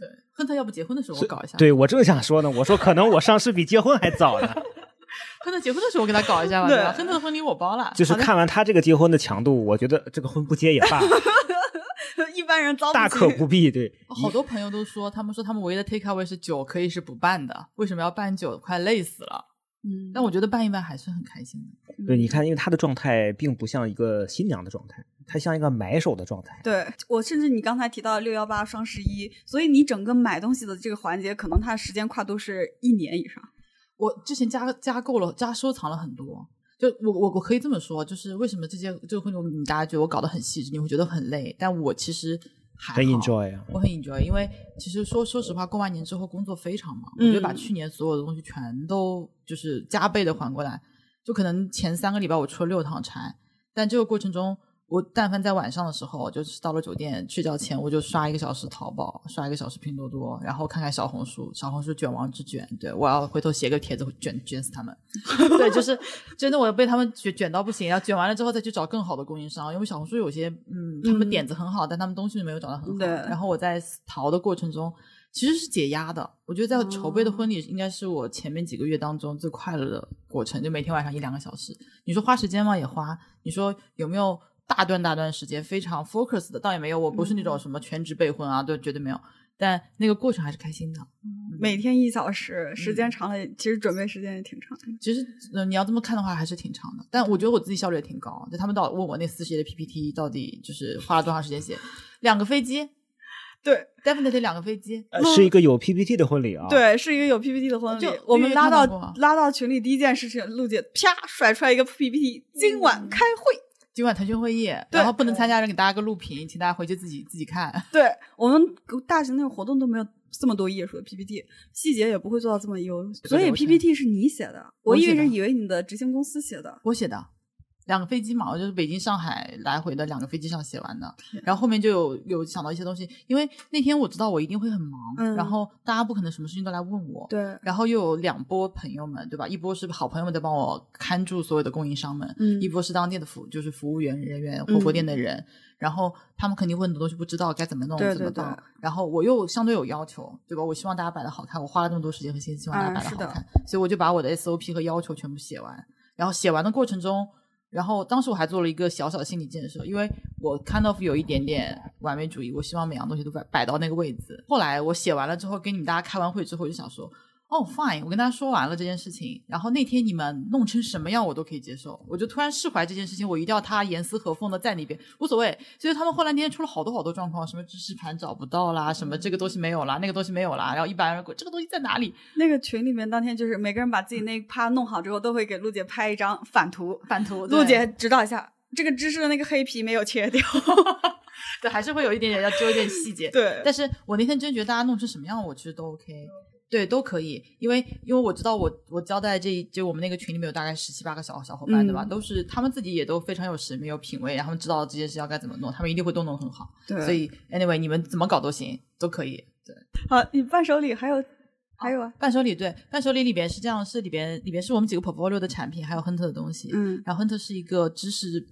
[SPEAKER 2] 对，亨特要不结婚的时候我搞一下，
[SPEAKER 3] 对我正想说呢，我说可能我上市比结婚还早呢。(laughs)
[SPEAKER 2] 亨特结婚的时候我给他搞一下吧，
[SPEAKER 1] 对
[SPEAKER 2] 对吧？亨特的婚礼我包了，
[SPEAKER 3] 就是看完他这个结婚的强度，我觉得这个婚不结也罢，(laughs)
[SPEAKER 1] 一般人遭
[SPEAKER 3] 大可不必。对，
[SPEAKER 2] 好多朋友都说，他们说他们唯一的 take away 是酒可以是不办的，为什么要办酒？快累死了。
[SPEAKER 1] 嗯
[SPEAKER 2] 但我觉得办一办还是很开心的。
[SPEAKER 3] 对，你看，因为他的状态并不像一个新娘的状态，他像一个买手的状态。
[SPEAKER 1] 对我，甚至你刚才提到六幺八、双十一，所以你整个买东西的这个环节，可能它的时间跨度是一年以上。
[SPEAKER 2] 我之前加加购了，加收藏了很多。就我我我可以这么说，就是为什么这些这个婚礼你大家觉得我搞得很细致，你会觉得很累，但我其实还
[SPEAKER 3] 很
[SPEAKER 2] 好
[SPEAKER 3] enjoy 啊
[SPEAKER 2] 我很 enjoy，因为其实说说实话，过完年之后工作非常忙，我
[SPEAKER 1] 嗯
[SPEAKER 2] 觉得把去年所有的东西全都就是加倍的还过来，就可能前三个礼拜我出了六趟差，但这个过程中。我但凡在晚上的时候，就是到了酒店睡觉前，我就刷一个小时淘宝，刷一个小时拼多多，然后看看小红书，小红书卷王之卷，对我要回头写个帖子卷卷死他们。(laughs) 对，就是真的，我被他们卷卷到不行，要卷完了之后再去找更好的供应商，因为小红书有些嗯，他们
[SPEAKER 1] 嗯
[SPEAKER 2] 点子很好，但他们东西没有找到很好。
[SPEAKER 1] 对
[SPEAKER 2] 然后我在淘的过程中，其实是解压的。我觉得在筹备的婚礼应该是我前面几个月当中最快乐的过程，就每天晚上一两个小时。你说花时间吗？也花。你说有没有大段大段时间非常 focus 的？倒也没有，我不是那种什么全职备婚啊，对，绝对没有。但那个过程还是开心的。
[SPEAKER 1] 每天一小时，时
[SPEAKER 2] 嗯
[SPEAKER 1] 间长了，其实准备时间也挺长的。
[SPEAKER 2] 其实，呃，你要这么看的话，还是挺长的。但我觉得我自己效率也挺高。就他们到问我那四十页的 PPT 到底就是花了多长时间写，两个飞机 (laughs)
[SPEAKER 1] 对
[SPEAKER 2] ，definitely 两个飞机。
[SPEAKER 3] 呃是一个有 PPT 的婚礼啊。，
[SPEAKER 1] 对，是一个有 PPT 的婚礼
[SPEAKER 2] 就。
[SPEAKER 1] 我们拉到拉到群里第一件事情，陆姐啪甩出来一个 PPT，今晚开会。
[SPEAKER 2] 今晚腾讯会议，然后不能参加人给大家个录屏，请大家回去自己自己看。(laughs)
[SPEAKER 1] 对我们大型那个活动都没有这么多页数的 PPT，细节也不会做到这么优。所以 PPT 是你写的，我一直以为你的执行公司写的。
[SPEAKER 2] 我写的。两个飞机嘛，我就是北京、上海来回的两个飞机上写完的，然后后面就有有想到一些东西，因为那天我知道我一定会很忙，
[SPEAKER 1] 嗯。
[SPEAKER 2] 然后大家不可能什么事情都来问我，
[SPEAKER 1] 对，
[SPEAKER 2] 然后又有两波朋友们，对吧？一波是好朋友们在帮我看住所有的供应商们，
[SPEAKER 1] 嗯。
[SPEAKER 2] 一波是当地的服就是服务员人员、火锅店的人，然后他们肯定问很多东西不知道该怎么弄、怎么
[SPEAKER 1] 办，
[SPEAKER 2] 然后我又相对有要求，对吧？我希望大家摆的好看，我花了这么多时间和心思，希望大家摆的好看，所以我就把我的 SOP 和要求全部写完，然后写完的过程中。然后当时我还做了一个小小的心理建设，因为我 kind of 有一点点完美主义，我希望每样东西都摆摆到那个位置。后来我写完了之后，跟你们大家开完会之后，就想说，哦，fine，我跟大家说完了这件事情，然后那天你们弄成什么样我都可以接受，我就突然释怀这件事情，我一定要他严丝合缝的在那边，无所谓。所以他们后来那天出了好多好多状况，什么知识盘找不到啦，什么这个东西没有啦，那个东西没有啦，然后一般人这个东西在哪里？
[SPEAKER 1] 那个群里面当天就是每个人把自己那一趴弄好之后，都会给陆姐拍一张反图，
[SPEAKER 2] 反图，
[SPEAKER 1] 陆姐指导一下。这个知识的那个黑皮没有切掉，(laughs)
[SPEAKER 2] 对，还是会有一点点要揪一点细节。
[SPEAKER 1] 对
[SPEAKER 2] 但是我那天真觉得大家弄成什么样，我其实都 OK，对，都可以，因为因为我知道我我交代这就我们那个群里面有大概十七八个小小伙伴，对吧？
[SPEAKER 1] 嗯
[SPEAKER 2] 都是他们自己也都非常有审美、有品味，然后知道这件事要该怎么弄，他们一定会都弄很好。
[SPEAKER 1] 对
[SPEAKER 2] 所以 anyway，你们怎么搞都行，都可以。对，
[SPEAKER 1] 好，你伴手礼还有还有啊，
[SPEAKER 2] 伴手礼对，伴手礼里边是这样，是里边里边是我们几个 portfolio 的产品，还有 Hunter 的东西。
[SPEAKER 1] 嗯
[SPEAKER 2] 然后 Hunter 是一个知识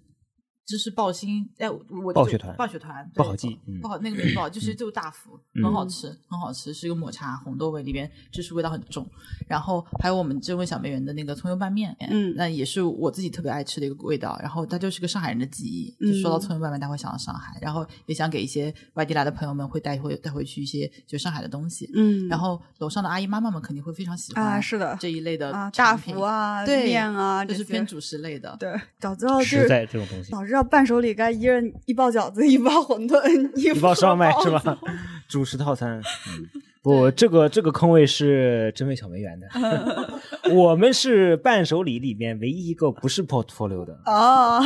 [SPEAKER 2] 知识爆心，哎，我我就
[SPEAKER 3] 暴雪团
[SPEAKER 2] 爆雪团
[SPEAKER 3] 不
[SPEAKER 2] 对
[SPEAKER 3] 好记嗯
[SPEAKER 2] 不好那个名字不好，就是就大福，很好吃，很好吃，是一个抹茶红豆味，里边芝士味道很重。然后还有我们这位小梅园的那个葱油拌面，哎
[SPEAKER 1] 嗯
[SPEAKER 2] 那也是我自己特别爱吃的一个味道。然后它就是个上海人的记忆，就说到
[SPEAKER 1] 嗯
[SPEAKER 2] 葱油拌面，大家会想到上海，然后也想给一些外地来的朋友们会带回带回去一些就上海的东西。
[SPEAKER 1] 嗯
[SPEAKER 2] 然后楼上的阿姨妈妈们肯定会非常喜欢
[SPEAKER 1] 啊是的
[SPEAKER 2] 这一类的
[SPEAKER 1] 啊，大福啊，
[SPEAKER 2] 对
[SPEAKER 1] 面啊，
[SPEAKER 2] 这
[SPEAKER 1] 这些
[SPEAKER 2] 是偏主食类的。
[SPEAKER 1] 对，早知道就
[SPEAKER 3] 实
[SPEAKER 1] 是
[SPEAKER 3] 在这种东西，
[SPEAKER 1] 早知道伴手礼该一人一包饺子，一包馄饨，(laughs) 一
[SPEAKER 3] 一包烧麦是吧？(laughs) 主食套餐。嗯 (laughs) 不，这个这个坑位是真味小梅园的，我们是伴手礼里面唯一一个不是 portfolio 的。
[SPEAKER 1] 哦，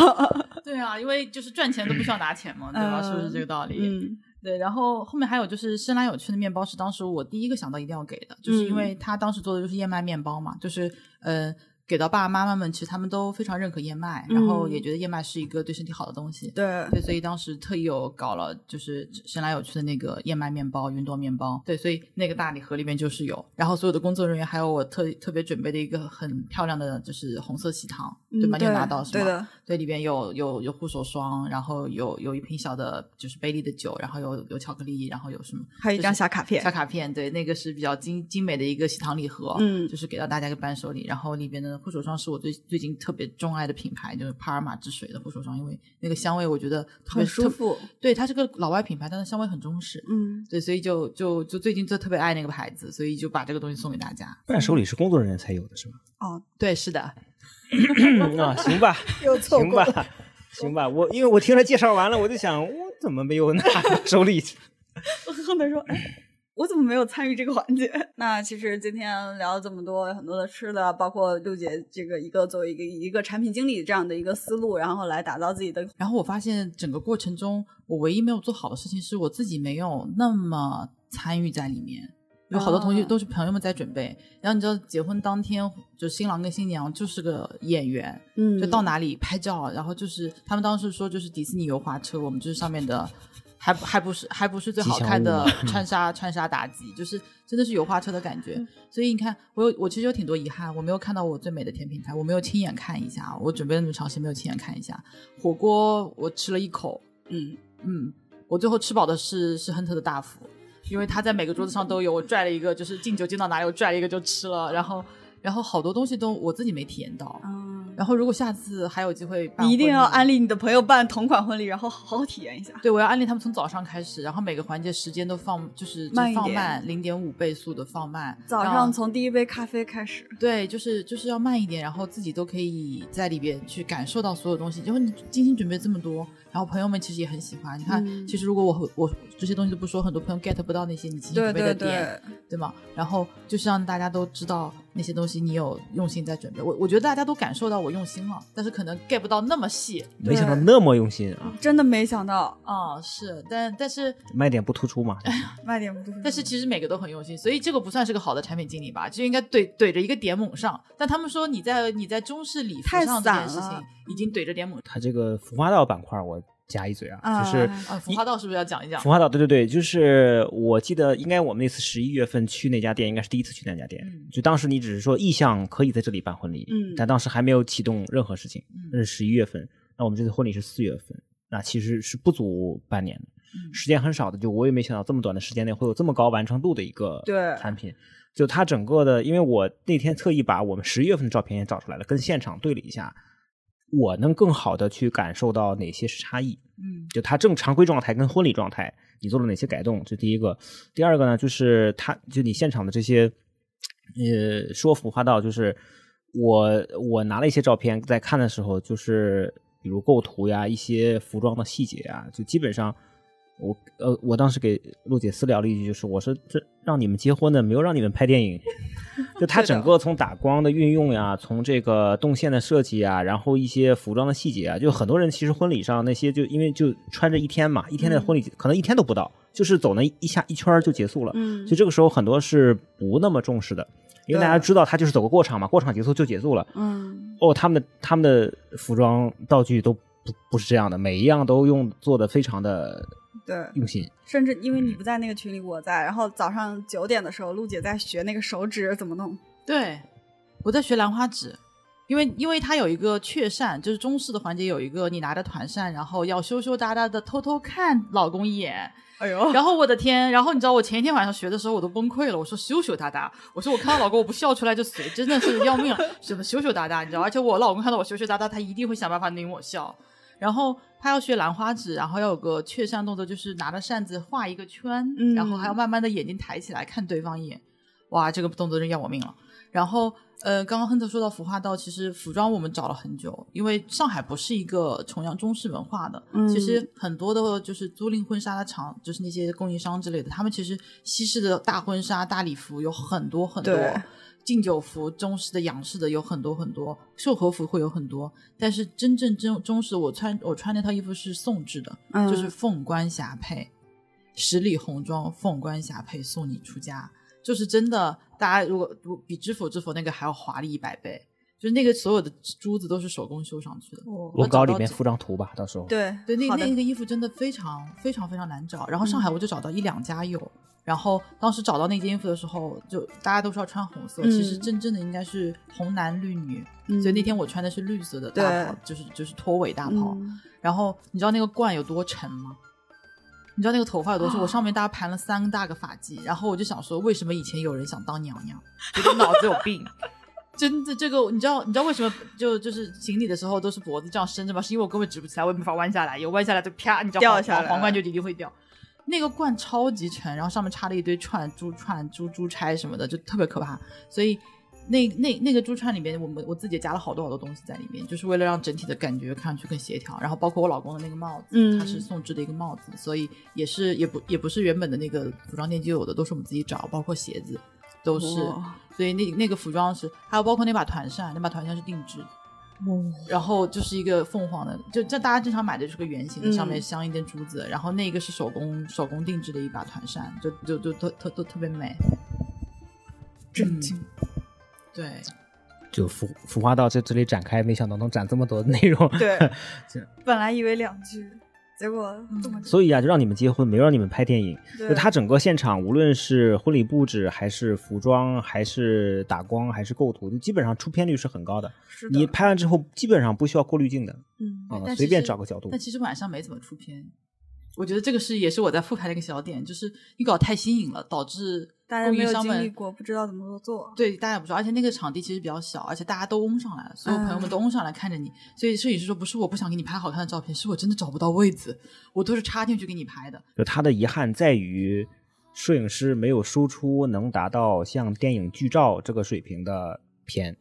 [SPEAKER 2] 对啊，因为就是赚钱都不需要拿钱嘛，对吧？是不是这个道理？
[SPEAKER 1] 嗯
[SPEAKER 2] 对。然后后面还有就是深蓝有趣的面包是当时我第一个想到一定要给的，就是因为他当时做的就是燕麦面包嘛，就是呃。给到爸爸妈妈们，其实他们都非常认可燕麦，然后也觉得燕麦是一个对身体好的东西。
[SPEAKER 1] 对
[SPEAKER 2] 对，所以当时特意有搞了，就是深蓝有趣的那个燕麦面包、云朵面包。对，所以那个大礼盒里面就是有，然后所有的工作人员还有我特特别准备的一个很漂亮的，就是红色喜糖，对吗？
[SPEAKER 1] 嗯
[SPEAKER 2] 你有拿到是吗？
[SPEAKER 1] 对的，
[SPEAKER 2] 对，里边有有有护手霜，然后有有一瓶小的，就是杯里的酒，然后有有巧克力，然后有什么？
[SPEAKER 1] 还有一张小卡片
[SPEAKER 2] 小卡片，对，那个是比较精精美的一个喜糖礼盒，
[SPEAKER 1] 嗯
[SPEAKER 2] 就是给到大家一个伴手礼。然后里边的护手霜是我最最近特别钟爱的品牌，就是帕尔玛之水的护手霜，因为那个香味我觉得特别
[SPEAKER 1] 很舒服
[SPEAKER 2] 对，它是个老外品牌，但是香味很中式，
[SPEAKER 1] 嗯，
[SPEAKER 2] 对，所以就就就最近就特别爱那个牌子，所以就把这个东西送给大家。
[SPEAKER 3] 伴手礼是工作人员才有的是吧？
[SPEAKER 1] 哦，
[SPEAKER 2] 对，是的，(laughs)
[SPEAKER 3] 啊，行吧，(laughs)
[SPEAKER 1] 又错
[SPEAKER 3] 行吧，行吧。我因为我听他介绍完了，我就想，我怎么没有拿 (laughs) 手里？
[SPEAKER 1] 我和亨德说，哎。我怎么没有参与这个环节？(laughs) 那其实今天聊了这么多，有很多的吃的，包括六姐这个一个作为一个一个产品经理这样的一个思路，然后来打造自己的。
[SPEAKER 2] 然后我发现整个过程中，我唯一没有做好的事情是我自己没有那么参与在里面。有好多同学
[SPEAKER 1] 哦
[SPEAKER 2] 都是朋友们在准备，然后你知道结婚当天，就新郎跟新娘就是个演员，
[SPEAKER 1] 嗯
[SPEAKER 2] 就到哪里拍照，然后就是他们当时说就是迪士尼油滑车，我们就是上面的。还不还不是还不是最好看的 (laughs) 穿沙穿沙妲己，就是真的是油画车的感觉。所以你看，我有我其实有挺多遗憾，我没有看到我最美的甜品台，我没有亲眼看一下。我准备了那么长时间，没有亲眼看一下火锅，我吃了一口，嗯嗯，我最后吃饱的是是亨特的大福，因为他在每个桌子上都有，我拽了一个，就是敬酒敬到哪里，我拽了一个就吃了，然后然后好多东西都我自己没体验到。
[SPEAKER 1] 嗯，
[SPEAKER 2] 然后如果下次还有机会办，
[SPEAKER 1] 你一定要安利你的朋友办同款婚礼，然后好好体验一下。
[SPEAKER 2] 对，我要安利他们从早上开始，然后每个环节时间都放，就是就
[SPEAKER 1] 慢一点
[SPEAKER 2] 放慢，零点五倍速的放慢。
[SPEAKER 1] 早上从第一杯咖啡开始，
[SPEAKER 2] 对，就是就是要慢一点，然后自己都可以在里边去感受到所有东西。结果你精心准备这么多，然后朋友们其实也很喜欢。你看，
[SPEAKER 1] 嗯
[SPEAKER 2] 其实如果我我这些东西都不说，很多朋友 get 不到那些你精心准备的
[SPEAKER 1] 对
[SPEAKER 2] 点，
[SPEAKER 1] 对，
[SPEAKER 2] 对吗？然后就是让大家都知道那些东西你有用心在准备。我我觉得大家都感受到我用心了，但是可能 get 不到那么细。
[SPEAKER 3] 没想到那么用心啊，
[SPEAKER 1] 真的没想到，
[SPEAKER 2] 啊，是，但但是
[SPEAKER 3] 卖点不突出嘛。(laughs) (laughs)
[SPEAKER 1] 卖点不突出。
[SPEAKER 2] 但是其实每个都很用心，所以这个不算是个好的产品经理吧，就应该怼怼着一个点猛上。但他们说你在你在中式礼服上这件事情已经怼着点猛。
[SPEAKER 3] 他这个服化道板块，我加一嘴啊，
[SPEAKER 1] 啊
[SPEAKER 3] 就是
[SPEAKER 2] 啊，服化道是不是要讲一讲
[SPEAKER 3] 服？化道，对对对，就是我记得应该我们那次十一月份去那家店，应该是第一次去那家店。
[SPEAKER 2] 嗯
[SPEAKER 3] 就当时你只是说意向可以在这里办婚礼，
[SPEAKER 1] 嗯
[SPEAKER 3] 但当时还没有启动任何事情，
[SPEAKER 2] 嗯
[SPEAKER 3] 那是十一月份。那我们这次婚礼是四月份，那其实是不足半年的，
[SPEAKER 2] 嗯
[SPEAKER 3] 时间很少的。就我也没想到这么短的时间内会有这么高完成度的一个产品。就它整个的，因为我那天特意把我们十一月份的照片也找出来了，跟现场对了一下，我能更好的去感受到哪些是差异。
[SPEAKER 2] 嗯
[SPEAKER 3] 就它正常规状态跟婚礼状态，你做了哪些改动？这第一个。第二个呢，就是它就你现场的这些，呃，说服化道，就是我我拿了一些照片在看的时候，就是比如构图呀，一些服装的细节啊，就基本上。我呃，我当时给陆姐私聊了一句，就是我说这让你们结婚的，没有让你们拍电影。(laughs) 就它整个从打光的运用呀，从这个动线的设计啊，然后一些服装的细节啊，就很多人其实婚礼上那些就因为就穿着一天嘛，一天的婚礼可能一天都不到，就是走那一下一圈就结束了。
[SPEAKER 1] 嗯
[SPEAKER 3] 所以这个时候很多是不那么重视的，因为大家知道他就是走个过场嘛，过场结束就结束了。
[SPEAKER 1] 嗯
[SPEAKER 3] 哦，他们的他们的服装道具都不不是这样的，每一样都用做的非常的
[SPEAKER 1] 对，
[SPEAKER 3] 用心。
[SPEAKER 1] 甚至因为你不在那个群里，我在，然后早上九点的时候，陆姐在学那个手指怎么弄。
[SPEAKER 2] 对，我在学兰花指，因为因为它有一个雀扇，就是中式的环节有一个你拿着团扇，然后要羞羞答答的偷偷看老公一眼。
[SPEAKER 1] 哎呦，
[SPEAKER 2] 然后我的天，然后你知道我前一天晚上学的时候我都崩溃了，我说羞羞答答，我说我看到老公我不笑出来就死，真的是要命了，什么羞羞答答，你知道，而且我老公看到我羞羞答答，他一定会想办法拧我笑。然后他要学兰花指，然后要有个雀扇动作，就是拿着扇子画一个圈，
[SPEAKER 1] 嗯
[SPEAKER 2] 然后还要慢慢的眼睛抬起来看对方一眼。哇，这个动作真要我命了。然后，呃，刚刚亨特说到服化道，其实服装我们找了很久，因为上海不是一个崇洋中式文化的，
[SPEAKER 1] 嗯
[SPEAKER 2] 其实很多的就是租赁婚纱的厂，就是那些供应商之类的，他们其实西式的大婚纱、大礼服有很多很多
[SPEAKER 1] 对，
[SPEAKER 2] 敬酒服、中式的、洋式的有很多很多，寿和服会有很多，但是真正中中式，我穿我穿那套衣服是宋制的，
[SPEAKER 1] 嗯
[SPEAKER 2] 就是凤冠霞帔，十里红妆，凤冠霞帔送你出家，就是真的。大家如果如比知否知否那个还要华丽一百倍，就是那个所有的珠子都是手工修上去的。
[SPEAKER 1] 哦
[SPEAKER 3] 文稿里面附张图吧，到时候。
[SPEAKER 1] 对
[SPEAKER 2] 对，那那个衣服真的非常非常非常难找。然后上海我就找到一两家有，然后当时找到那件衣服的时候，就大家都说要穿红色，其实
[SPEAKER 1] 嗯
[SPEAKER 2] 真正的应该是红男绿女，
[SPEAKER 1] 嗯
[SPEAKER 2] 所以那天我穿的是绿色的大袍，就是就是拖尾大袍。
[SPEAKER 1] 嗯
[SPEAKER 2] 然后你知道那个冠有多沉吗？你知道那个头发有多
[SPEAKER 1] 啊
[SPEAKER 2] 深？我上面大概盘了三大个发髻，然后我就想说，为什么以前有人想当娘娘？觉得脑子有病。真的，这个你知道，你知道为什么就就是行礼的时候都是脖子这样伸着吗？是因为我根本直不起来，我也没法弯下来，有弯下来就啪，你知道皇
[SPEAKER 1] 掉下来
[SPEAKER 2] 皇皇冠就一定会掉。那个罐超级沉，然后上面插了一堆串、珠串、珠珠钗什么的，就特别可怕。所以那那那个珠串里面，我们我自己也加了好多好多东西在里面，就是为了让整体的感觉看上去更协调。然后包括我老公的那个帽子，
[SPEAKER 1] 嗯
[SPEAKER 2] 它是宋制的一个帽子，所以也是也不也不是原本的那个服装店就有的，都是我们自己找，包括鞋子都是。
[SPEAKER 1] 哇
[SPEAKER 2] 所以那那个服装是，还有包括那把团扇，那把团扇是定制的。然后就是一个凤凰的，就这大家正常买的就是个圆形上面镶一根珠子，然后那个是手工手工定制的一把团扇，就就就特特特特别美。
[SPEAKER 1] 震惊。
[SPEAKER 2] 对，
[SPEAKER 3] 就浮浮化道在这里展开，没想到能展这么多内容。
[SPEAKER 1] 对，(laughs) 本来以为两句，结果这么
[SPEAKER 3] 所以啊，就让你们结婚，没让你们拍电影。就他整个现场，无论是婚礼布置，还是服装，还是打光，还是构图，就基本上出片率是很高的。
[SPEAKER 1] 是的
[SPEAKER 3] 你拍完之后，基本上不需要过滤镜的，
[SPEAKER 1] 嗯
[SPEAKER 3] 啊、随便找个角度
[SPEAKER 2] 但。其实晚上没怎么出片，我觉得这个是也是我在复盘的一个小点，就是你搞太新颖了，导致
[SPEAKER 1] 大家没有
[SPEAKER 2] 供应商们
[SPEAKER 1] 经历过，不知道怎么做。
[SPEAKER 2] 对，大家也不知道，而且那个场地其实比较小，而且大家都拥上来了，所有朋友们都拥上来看着你，所以摄影师说不是我不想给你拍好看的照片，是我真的找不到位子，我都是插进去给你拍的。
[SPEAKER 3] 就他的遗憾在于，摄影师没有输出能达到像电影剧照这个水平的片。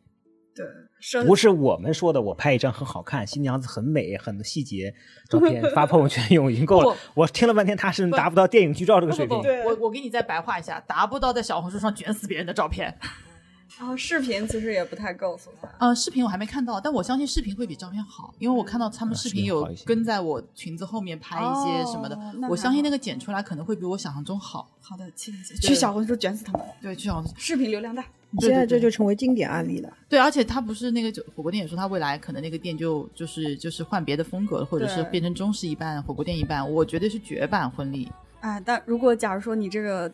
[SPEAKER 1] 对，
[SPEAKER 3] 不是我们说的，我拍一张很好看，新娘子很美，很多细节 (laughs) 照片发朋友圈用已经够了。我听了半天，他是达不到电影剧照这个水平
[SPEAKER 2] 不不不。，我我给你再白话一下，达不到在小红书上卷死别人的照片。(laughs)
[SPEAKER 1] 然后视频其实也不太告诉他。
[SPEAKER 2] 呃，视频我还没看到，但我相信视频会比照片好，因为我看到他们视频有跟在我裙子后面拍一些什么的，
[SPEAKER 1] 哦
[SPEAKER 2] 我相信那个剪出来可能会比我想象中好。
[SPEAKER 1] 好的，去 (laughs) 小红书卷死他们，
[SPEAKER 2] 对，去小红书。
[SPEAKER 1] 视频流量大。
[SPEAKER 4] 现在这
[SPEAKER 2] 对对
[SPEAKER 4] 就成为经典案例了。
[SPEAKER 2] 对，而且他不是那个就火锅店也说，他未来可能那个店就就是就是换别的风格，或者是变成中式一半，火锅店一半。我绝对是绝版婚礼。
[SPEAKER 1] 哎，但如果假如说你这个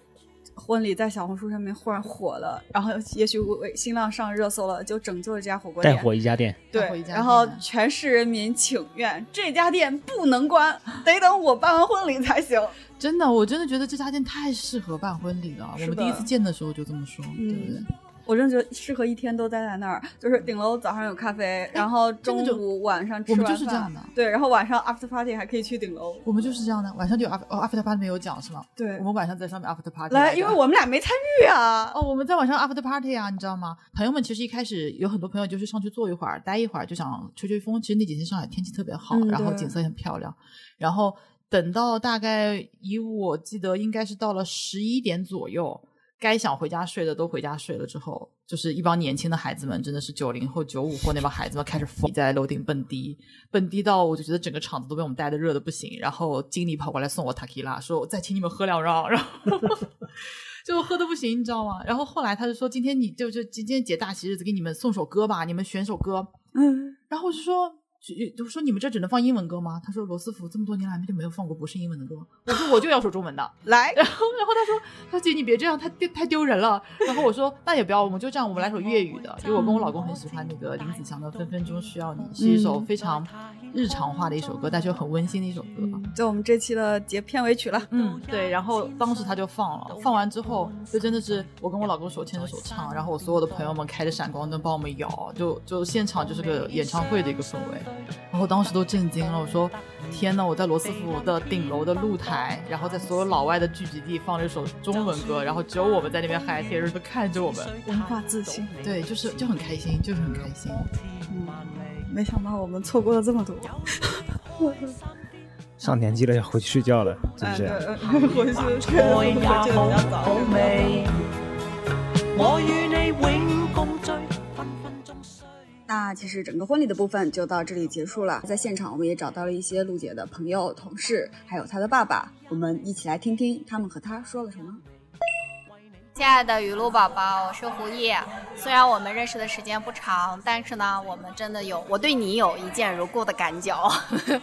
[SPEAKER 1] 婚礼在小红书上面忽然火了，然后也许为新浪上热搜了，就拯救了这家火锅
[SPEAKER 3] 带
[SPEAKER 1] 店，
[SPEAKER 3] 火一家店，
[SPEAKER 1] 对，然后全市人民请愿，这家店不能关，得等我办完婚礼才行。
[SPEAKER 2] 真的，我真的觉得这家店太适合办婚礼了。我们第一次见的时候就这么说，对不对？
[SPEAKER 1] 我真的觉得适合一天都待在那儿，就是顶楼早上有咖啡，然后中午晚上吃
[SPEAKER 2] 我们
[SPEAKER 1] 完饭
[SPEAKER 2] 就是这样的
[SPEAKER 1] 对，然后晚上 after party 还可以去顶楼。
[SPEAKER 2] 我们就是这样的，晚上就有 after 哦 after party 没有讲是吗？
[SPEAKER 1] 对
[SPEAKER 2] 我们晚上在上面 after party
[SPEAKER 1] 来，
[SPEAKER 2] 着
[SPEAKER 1] 因为我们俩没参与啊。
[SPEAKER 2] 哦，我们在晚上 after party 啊，你知道吗？朋友们其实一开始有很多朋友就是上去坐一会儿，待一会儿，就想吹吹风。其实那几天上海天气特别好，
[SPEAKER 1] 嗯
[SPEAKER 2] 然后景色也很漂亮。然后等到大概以我记得应该是到了十一点左右，该想回家睡的都回家睡了之后，就是一帮年轻的孩子们，真的是九零后、九五后那帮孩子们开始疯在楼顶蹦迪，蹦迪到我就觉得整个场子都被我们带的热的不行。然后经理跑过来送我塔 q 拉，说我再请你们喝两 round，然后。(laughs) 就喝的不行，你知道吗？然后后来他就说，今天你就就今天姐大喜日子，给你们送首歌吧，你们选首歌。
[SPEAKER 1] 嗯，
[SPEAKER 2] 然后我就说，就就说你们这只能放英文歌吗？他说罗斯福这么多年来就没有放过不是英文的歌。我说我就要说中文的。
[SPEAKER 1] 来，
[SPEAKER 2] 然后然后他说，他说姐你别这样，太丢太丢人了。然后我说那也不要，我们就这样，我们来首粤语的，因为我跟我老公很喜欢那个林子祥的《分分钟需要你》，是一首非常日常化的一首歌，但是又很温馨的一首歌。
[SPEAKER 1] 就我们这期的节片尾曲了。
[SPEAKER 2] 嗯，对，然后当时他就放了，放完之后就真的是我跟我老公手牵着手唱，然后我所有的朋友们开着闪光灯帮我们摇，就就现场就是个演唱会的一个氛围，然后当时都震惊了，我说天呐，我在罗斯福的顶楼的露台，然后在所有老外的聚集地放了一首中文歌，然后只有我们在那边嗨，别人都看着我们，
[SPEAKER 1] 文化自信，
[SPEAKER 2] 对，就是就很开心，就是很开心。
[SPEAKER 1] 嗯，没想到我们错过了这么多。(laughs)
[SPEAKER 3] 上年纪了要回去睡觉了，是不是？(laughs)
[SPEAKER 1] 回去回去比较早。
[SPEAKER 10] 我与你永共聚，分分鐘睡。
[SPEAKER 1] 那其实整个婚礼的部分就到这里结束了。在现场，我们也找到了一些璐姐的朋友、同事，还有她的爸爸，我们一起来听听他们和她说了什么。
[SPEAKER 11] 亲爱的雨露宝宝，我是胡叶。虽然我们认识的时间不长，但是呢，我们真的有我对你有一见如故的感觉。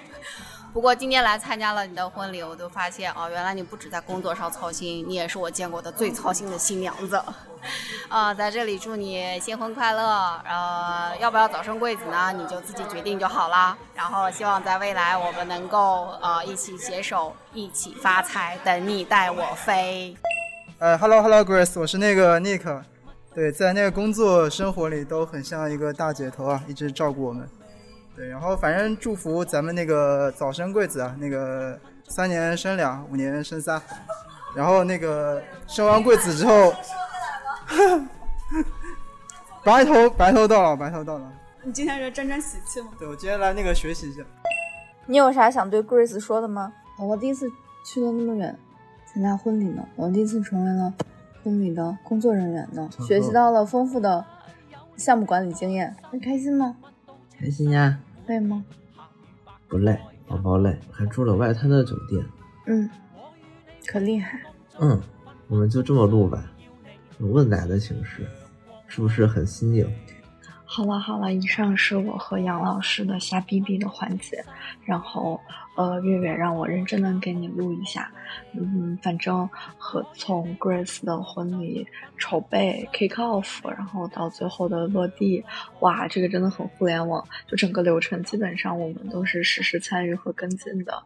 [SPEAKER 11] (laughs) 不过今天来参加了你的婚礼，我就发现哦，原来你不止在工作上操心，你也是我见过的最操心的新娘子。(laughs) 啊、在这里祝你新婚快乐。呃，要不要早生贵子呢？你就自己决定就好啦。然后希望在未来我们能够呃一起携手，一起发财，等你带我飞。
[SPEAKER 12] 呃，Hello Hello Grace，我是那个 Nick，对，在那个工作生活里都很像一个大姐头啊，一直照顾我们。对，然后反正祝福咱们那个早生贵子啊，那个三年生两，五年生仨，然后那个生完贵子之后，(laughs) 白头白头到老，白头到老。
[SPEAKER 1] 你今天是沾沾喜气吗？
[SPEAKER 12] 对，我今天来那个学习一下。
[SPEAKER 13] 你有啥想对 Grace 说的吗？我第一次去了那么远参加婚礼呢，我第一次成为了婚礼的工作人员呢，学习到了丰富的项目管理经验，你开心吗？
[SPEAKER 14] 开心呀，
[SPEAKER 13] 累吗？
[SPEAKER 14] 不累，宝宝累，还住了外滩的酒店。
[SPEAKER 13] 嗯，可厉害。
[SPEAKER 14] 嗯，我们就这么录吧，用问奶的形式，是不是很新颖？
[SPEAKER 15] 好了好了，以上是我和杨老师的瞎逼逼的环节，然后呃，月月让我认真的给你录一下，嗯，反正和从 Grace 的婚礼筹备 kick off，然后到最后的落地，哇，这个真的很互联网，就整个流程基本上我们都是实时参与和跟进的。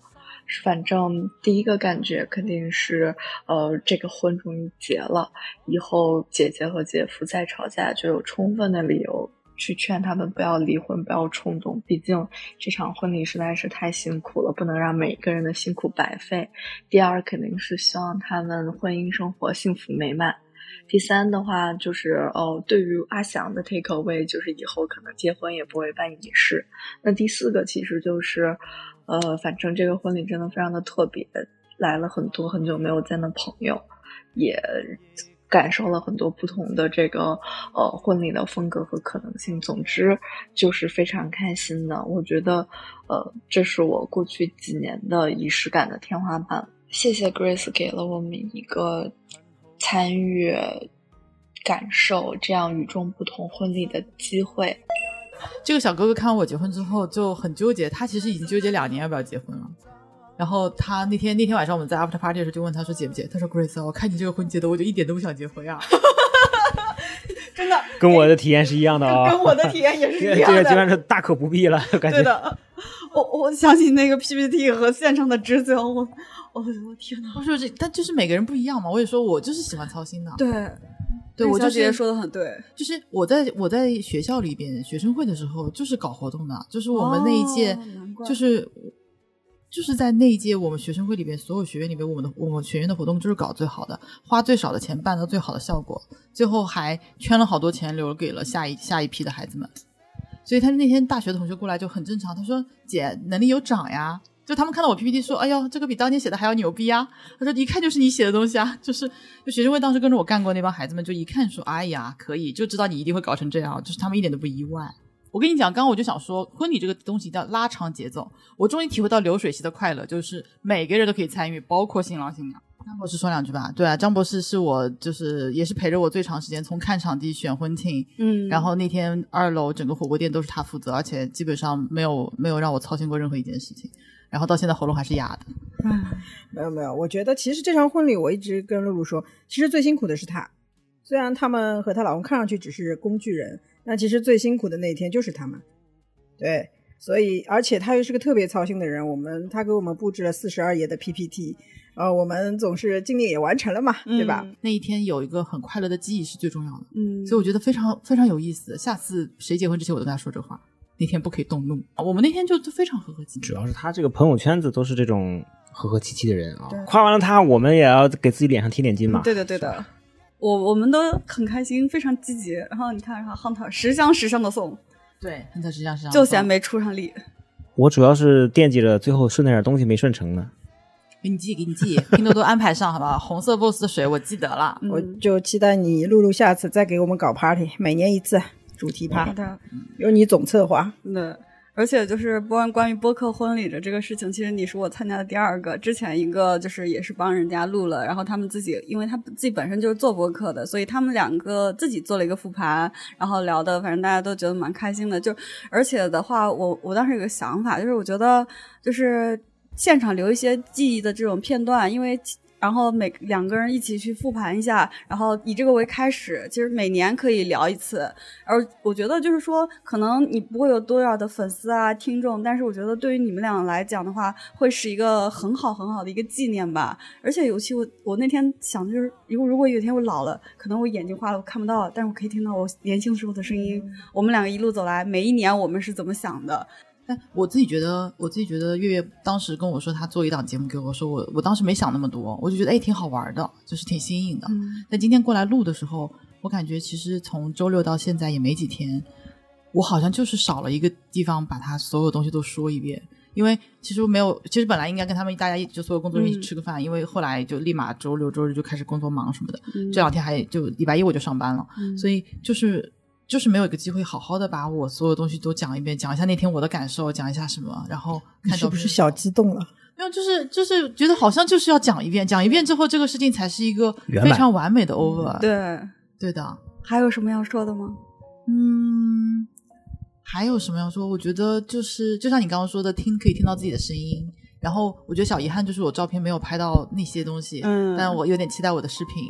[SPEAKER 15] 反正第一个感觉肯定是，呃，这个婚终于结了，以后姐姐和姐夫再吵架就有充分的理由去劝他们不要离婚，不要冲动。毕竟这场婚礼实在是太辛苦了，不能让每一个人的辛苦白费。第二，肯定是希望他们婚姻生活幸福美满。第三的话就是，哦，对于阿翔的 take away 就是以后可能结婚也不会办仪式。那第四个其实就是，呃，反正这个婚礼真的非常的特别，来了很多很久没有见的朋友，也感受了很多不同的这个呃婚礼的风格和可能性。总之就是非常开心的，我觉得呃这是我过去几年的仪式感的天花板。谢谢 Grace 给了我们一个参与、感受这样与众不同婚礼的机会。
[SPEAKER 2] 这个小哥哥看完我结婚之后就很纠结，他其实已经纠结两年要不要结婚了。然后他那天那天晚上我们在 after party 的时候就问他说结不结？他说 Grace，我看你这个婚结的，我就一点都不想结婚呀。(laughs)
[SPEAKER 1] 真的
[SPEAKER 3] 跟我的体验是一样的啊、
[SPEAKER 1] 跟我的体验也是一样的 (laughs)
[SPEAKER 3] 这个基本上是大可不必了，感觉。
[SPEAKER 1] 对的，我我想起那个 PPT 和现场的执行，我我我天哪！
[SPEAKER 2] 我说这，但就是每个人不一样嘛。我也说我就是喜欢操心的。
[SPEAKER 1] 对，
[SPEAKER 2] 对我就是
[SPEAKER 1] 小姐姐说的很对，
[SPEAKER 2] 就是我在我在学校里边学生会的时候，就是搞活动的，就是我们那一届，
[SPEAKER 1] 哦
[SPEAKER 2] 就是就是在那一届我们学生会里边，所有学院里边，我们的我们学院的活动就是搞最好的，花最少的钱办到最好的效果，最后还圈了好多钱留给了下一下一批的孩子们。所以他那天大学的同学过来就很正常，他说：“姐，能力有涨呀。”就他们看到我 PPT 说：“哎呦，这个比当年写的还要牛逼啊！”他说：“一看就是你写的东西啊！”就是就学生会当时跟着我干过那帮孩子们，就一看说：“哎呀，可以，就知道你一定会搞成这样。”就是他们一点都不意外。我跟你讲，刚刚我就想说，婚礼这个东西叫拉长节奏。我终于体会到流水席的快乐，就是每个人都可以参与，包括新郎新娘。张博士说两句吧。对啊，张博士是我就是也是陪着我最长时间，从看场地、选婚庆，
[SPEAKER 1] 嗯
[SPEAKER 2] 然后那天二楼整个火锅店都是他负责，而且基本上没有没有让我操心过任何一件事情。然后到现在喉咙还是哑的。
[SPEAKER 4] 没有没有，我觉得其实这场婚礼我一直跟露露说，其实最辛苦的是她。虽然他们和她老公看上去只是工具人，但其实最辛苦的那一天就是他们。对，所以而且他又是个特别操心的人。我们他给我们布置了四十二页的 PPT，呃，我们总是尽力也完成了嘛，对吧？
[SPEAKER 2] 那一天有一个很快乐的记忆是最重要的，
[SPEAKER 1] 嗯
[SPEAKER 2] 所以我觉得非常非常有意思。下次谁结婚之前，我都跟他说这话。那天不可以动怒，我们那天就就非常和和气气。
[SPEAKER 3] 主要是他这个朋友圈子都是这种和和气气的人啊。夸完了他，我们也要给自己脸上贴点金嘛。
[SPEAKER 1] 对的对的，我我们都很开心，非常积极。然后你看，然后 Hunter 十箱十箱的送，
[SPEAKER 2] 对，，Hunter 实际上是
[SPEAKER 1] 就嫌没出上力。(laughs)
[SPEAKER 3] 我主要是惦记着最后顺那点东西没顺成呢。(laughs)
[SPEAKER 2] 给你寄，给你寄，拼多多安排上好不好？红色 boss 的水我记得了，
[SPEAKER 4] 我就期待你露露下次再给我们搞 party，每年一次主题趴
[SPEAKER 1] 好，的，
[SPEAKER 4] 由你总策划。
[SPEAKER 1] 对，而且就是关关于播客婚礼的这个事情，其实你是我参加的第二个，之前一个就是也是帮人家录了，然后他们自己，因为他自己本身就是做播客的，所以他们两个自己做了一个复盘，然后聊的，反正大家都觉得蛮开心的。就而且的话，我我当时有个想法，就是我觉得就是现场留一些记忆的这种片段，因为。然后每两个人一起去复盘一下，然后以这个为开始，其实每年可以聊一次。而我觉得就是说，可能你不会有多少的粉丝啊、听众，但是我觉得对于你们俩来讲的话，会是一个很好很好的一个纪念吧。而且尤其我我那天想的就是，如果如果有一天我老了，可能我眼睛花了，我看不到，但是我可以听到我年轻时候的声音。我们两个一路走来，每一年我们是怎么想的？
[SPEAKER 2] 但我自己觉得，我自己觉得月月当时跟我说他做一档节目给我说，我我当时没想那么多，我就觉得哎挺好玩的，就是挺新颖的。
[SPEAKER 1] 嗯
[SPEAKER 2] 但今天过来录的时候，我感觉其实从周六到现在也没几天，我好像就是少了一个地方把他所有东西都说一遍。因为其实我没有，其实本来应该跟他们大家一就所有工作人员一起吃个饭，因为后来就立马周六周日就开始工作忙什么的，
[SPEAKER 1] 嗯
[SPEAKER 2] 这两天还就礼拜一我就上班了，
[SPEAKER 1] 嗯
[SPEAKER 2] 所以就是就是没有一个机会好好的把我所有东西都讲一遍，讲一下那天我的感受，讲一下什么，然后看照片
[SPEAKER 4] 不是小激动了？
[SPEAKER 2] 没有，就是就是觉得好像就是要讲一遍，讲一遍之后，这个事情才是一个非常完美的 over。
[SPEAKER 1] 对，
[SPEAKER 2] 对的。
[SPEAKER 1] 还有什么要说的吗？
[SPEAKER 2] 嗯，还有什么要说？我觉得就是就像你刚刚说的，听可以听到自己的声音。然后我觉得小遗憾就是我照片没有拍到那些东西，
[SPEAKER 1] 嗯
[SPEAKER 2] 但我有点期待我的视频。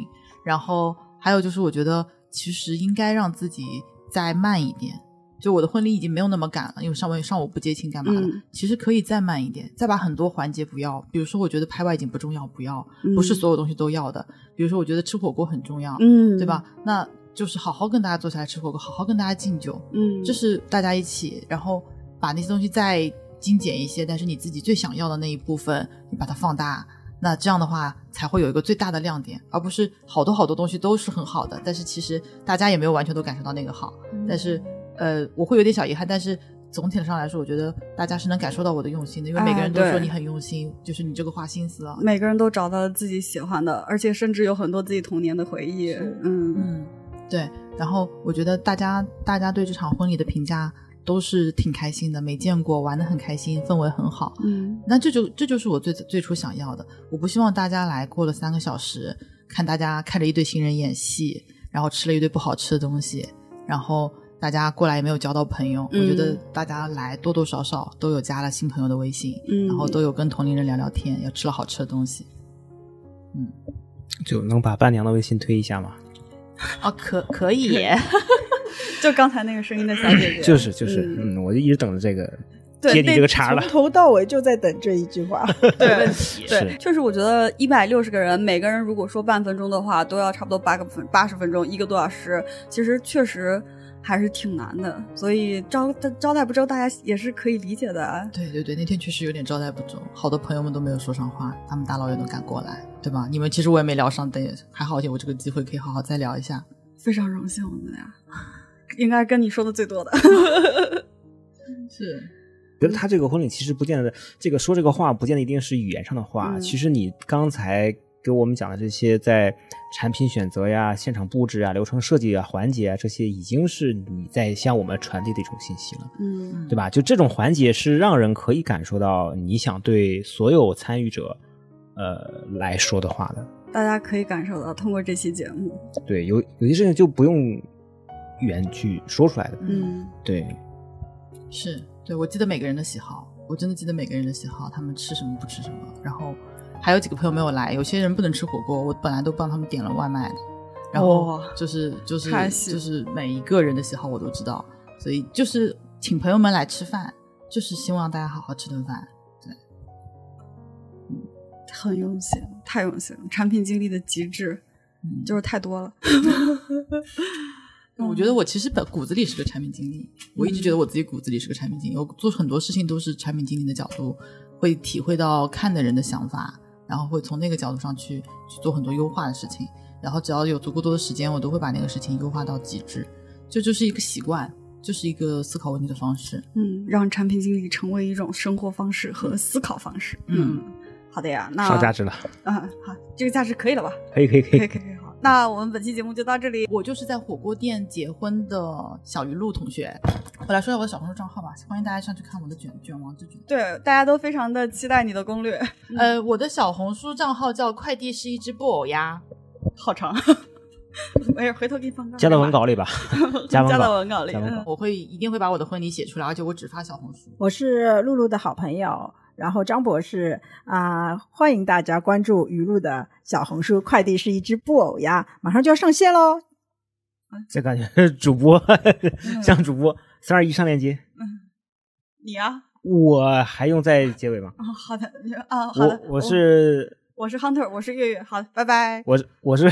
[SPEAKER 2] 然后还有就是我觉得其实应该让自己再慢一点。就我的婚礼已经没有那么赶了，因为上午上午不接亲干嘛的，
[SPEAKER 1] 嗯
[SPEAKER 2] 其实可以再慢一点，再把很多环节不要。比如说，我觉得拍外景不重要，不要，不是
[SPEAKER 1] 嗯
[SPEAKER 2] 所有东西都要的。比如说，我觉得吃火锅很重要，
[SPEAKER 1] 嗯
[SPEAKER 2] 对吧？那就是好好跟大家坐下来吃火锅，好好跟大家敬酒，
[SPEAKER 1] 嗯
[SPEAKER 2] 这是大家一起，然后把那些东西再精简一些，但是你自己最想要的那一部分，你把它放大，那这样的话才会有一个最大的亮点，而不是好多好多东西都是很好的，但是其实大家也没有完全都感受到那个好，
[SPEAKER 1] 嗯
[SPEAKER 2] 但是呃，我会有点小遗憾，但是总体上来说，我觉得大家是能感受到我的用心的，因为每个
[SPEAKER 1] 哎
[SPEAKER 2] 人都说你很用心，就是你这个花心思啊。
[SPEAKER 1] 每个人都找到了自己喜欢的，而且甚至有很多自己童年的回忆。嗯
[SPEAKER 2] 嗯，对。然后我觉得大家大家对这场婚礼的评价都是挺开心的，没见过，玩的很开心，氛围很好。
[SPEAKER 1] 嗯，
[SPEAKER 2] 那这就这就是我最最初想要的。我不希望大家来过了三个小时，看大家看着一对新人演戏，然后吃了一堆不好吃的东西，然后大家过来也没有交到朋友。
[SPEAKER 1] 嗯
[SPEAKER 2] 我觉得大家来多多少少都有加了新朋友的微信，
[SPEAKER 1] 嗯
[SPEAKER 2] 然后都有跟同龄人聊聊天，也吃了好吃的东西。
[SPEAKER 3] 嗯就能把伴娘的微信推一下吗？(laughs)
[SPEAKER 2] 哦，可可以耶，(laughs)
[SPEAKER 1] 就刚才那个声音的小姐姐，
[SPEAKER 3] 就是就是，
[SPEAKER 1] 嗯。
[SPEAKER 3] 嗯，我就一直等着这个
[SPEAKER 1] 对
[SPEAKER 3] 接你这个茬了。
[SPEAKER 4] 从。头到尾就在等这一句话。(laughs)
[SPEAKER 1] 对。
[SPEAKER 3] 是
[SPEAKER 1] 对，确实，我觉得一百六十个人，每个人如果说半分钟的话，都要差不多八个分八十分钟，一个多小时，其实确实还是挺难的。所以招招待不周，大家也是可以理解的。啊
[SPEAKER 2] 对对对，那天确实有点招待不周，好多朋友们都没有说上话，他们大老远都赶过来，对吧？你们其实我也没聊上，但也还好有这个机会可以好好再聊一下。
[SPEAKER 1] 非常荣幸，我们俩 (laughs) 应该跟你说的最多的。(laughs)
[SPEAKER 2] 是，
[SPEAKER 3] 觉得他这个婚礼其实不见得，这个说这个话不见得一定是语言上的话。
[SPEAKER 1] 嗯
[SPEAKER 3] 其实你刚才给我们讲的这些，在产品选择呀、现场布置啊、流程设计啊、环节啊这些，已经是你在向我们传递的一种信息了，
[SPEAKER 1] 嗯，
[SPEAKER 3] 对吧？就这种环节是让人可以感受到你想对所有参与者，呃来说的话的。
[SPEAKER 1] 大家可以感受到，通过这期节目，
[SPEAKER 3] 对，有有些事情就不用语言去说出来的。
[SPEAKER 1] 嗯，
[SPEAKER 3] 对，
[SPEAKER 2] 是对，我记得每个人的喜好，我真的记得每个人的喜好，他们吃什么不吃什么。然后还有几个朋友没有来，有些人不能吃火锅，我本来都帮他们点了外卖的。然后
[SPEAKER 1] 哇
[SPEAKER 2] 就是就是就是每一个人的喜好我都知道，所以就是请朋友们来吃饭，就是希望大家好好吃顿饭。
[SPEAKER 1] 对 (laughs) 很用心，太用心了，产品经理的极致，嗯就是太多了。(laughs)
[SPEAKER 2] 我觉得我其实本骨子里是个产品经理，我一直觉得我自己骨子里是个产品经理，我做很多事情都是产品经理的角度，会体会到看的人的想法，然后会从那个角度上去去做很多优化的事情，然后只要有足够多的时间，我都会把那个事情优化到极致，这就是一个习惯，就是一个思考问题的方式。
[SPEAKER 1] 嗯，让产品经理成为一种生活方式和思考方式。
[SPEAKER 2] 嗯，
[SPEAKER 1] 好的呀，那
[SPEAKER 3] 上价值了，
[SPEAKER 1] 嗯，好，这个价值可以了吧？
[SPEAKER 3] 可以可以可以
[SPEAKER 1] 可以可以可以，好，那我们本期节目就到这里。
[SPEAKER 2] 我就是在火锅店结婚的小鱼露同学。我来说一下我的小红书账号吧，欢迎大家上去看我的卷卷王之卷。
[SPEAKER 1] 对，大家都非常的期待你的攻略。
[SPEAKER 2] 呃，我的小红书账号叫快递是一只布偶鸭，
[SPEAKER 1] 好长。(laughs) 没事，回头给你放个
[SPEAKER 3] 加到文稿里吧，加
[SPEAKER 1] 到 (laughs) 文稿里。
[SPEAKER 2] 我会一定会把我的婚礼写出来，而且我只发小红书。
[SPEAKER 4] 我是露露的好朋友，然后张博士啊、欢迎大家关注雨露的小红书。快递是一只布偶鸭，马上就要上线喽！(laughs)
[SPEAKER 3] 这感觉主播像主播，三二一上链接，
[SPEAKER 1] 你啊？
[SPEAKER 3] 我还用在结尾吗？
[SPEAKER 1] 哦，好的啊，好的。
[SPEAKER 3] 我我是
[SPEAKER 1] 我是 Hunter，我是月月。好的，拜拜。
[SPEAKER 3] 我是 (laughs) (laughs) 我是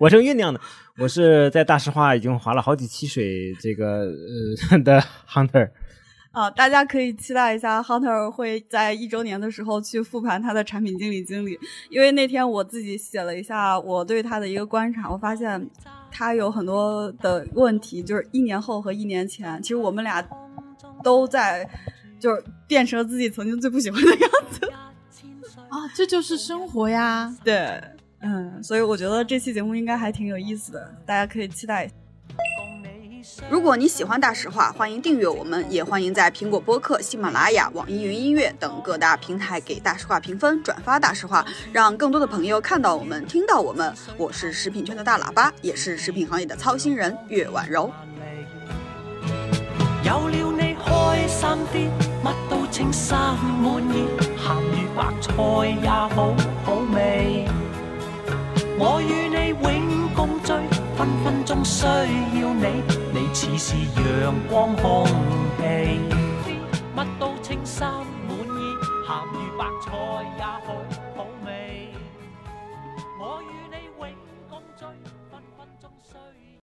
[SPEAKER 3] 我正酝酿呢，我是在大实话已经划了好几期水这个呃的 Hunter。
[SPEAKER 1] 啊，大家可以期待一下，Hunter 会在一周年的时候去复盘他的产品经理经历，因为那天我自己写了一下我对他的一个观察，我发现他有很多的问题，就是一年后和一年前，其实我们俩都在就是变成了自己曾经最不喜欢的样子 (laughs)
[SPEAKER 2] 啊，这就是生活呀。
[SPEAKER 1] 对，嗯，所以我觉得这期节目应该还挺有意思的，大家可以期待一下。如果你喜欢大实话，欢迎订阅我们，也欢迎在苹果播客、喜马拉雅、网易云音乐等各大平台给大实话评分、转发大实话，让更多的朋友看到我们、听到我们。我是食品圈的大喇叭，也是食品行业的操心人岳婉柔。
[SPEAKER 10] 有了你開心啲，乜都稱心滿意，鹹魚白菜也好好味。我與你永共聚，分分鐘需要你，你似是阳光空气乜都青衫满意咸鱼白菜也好。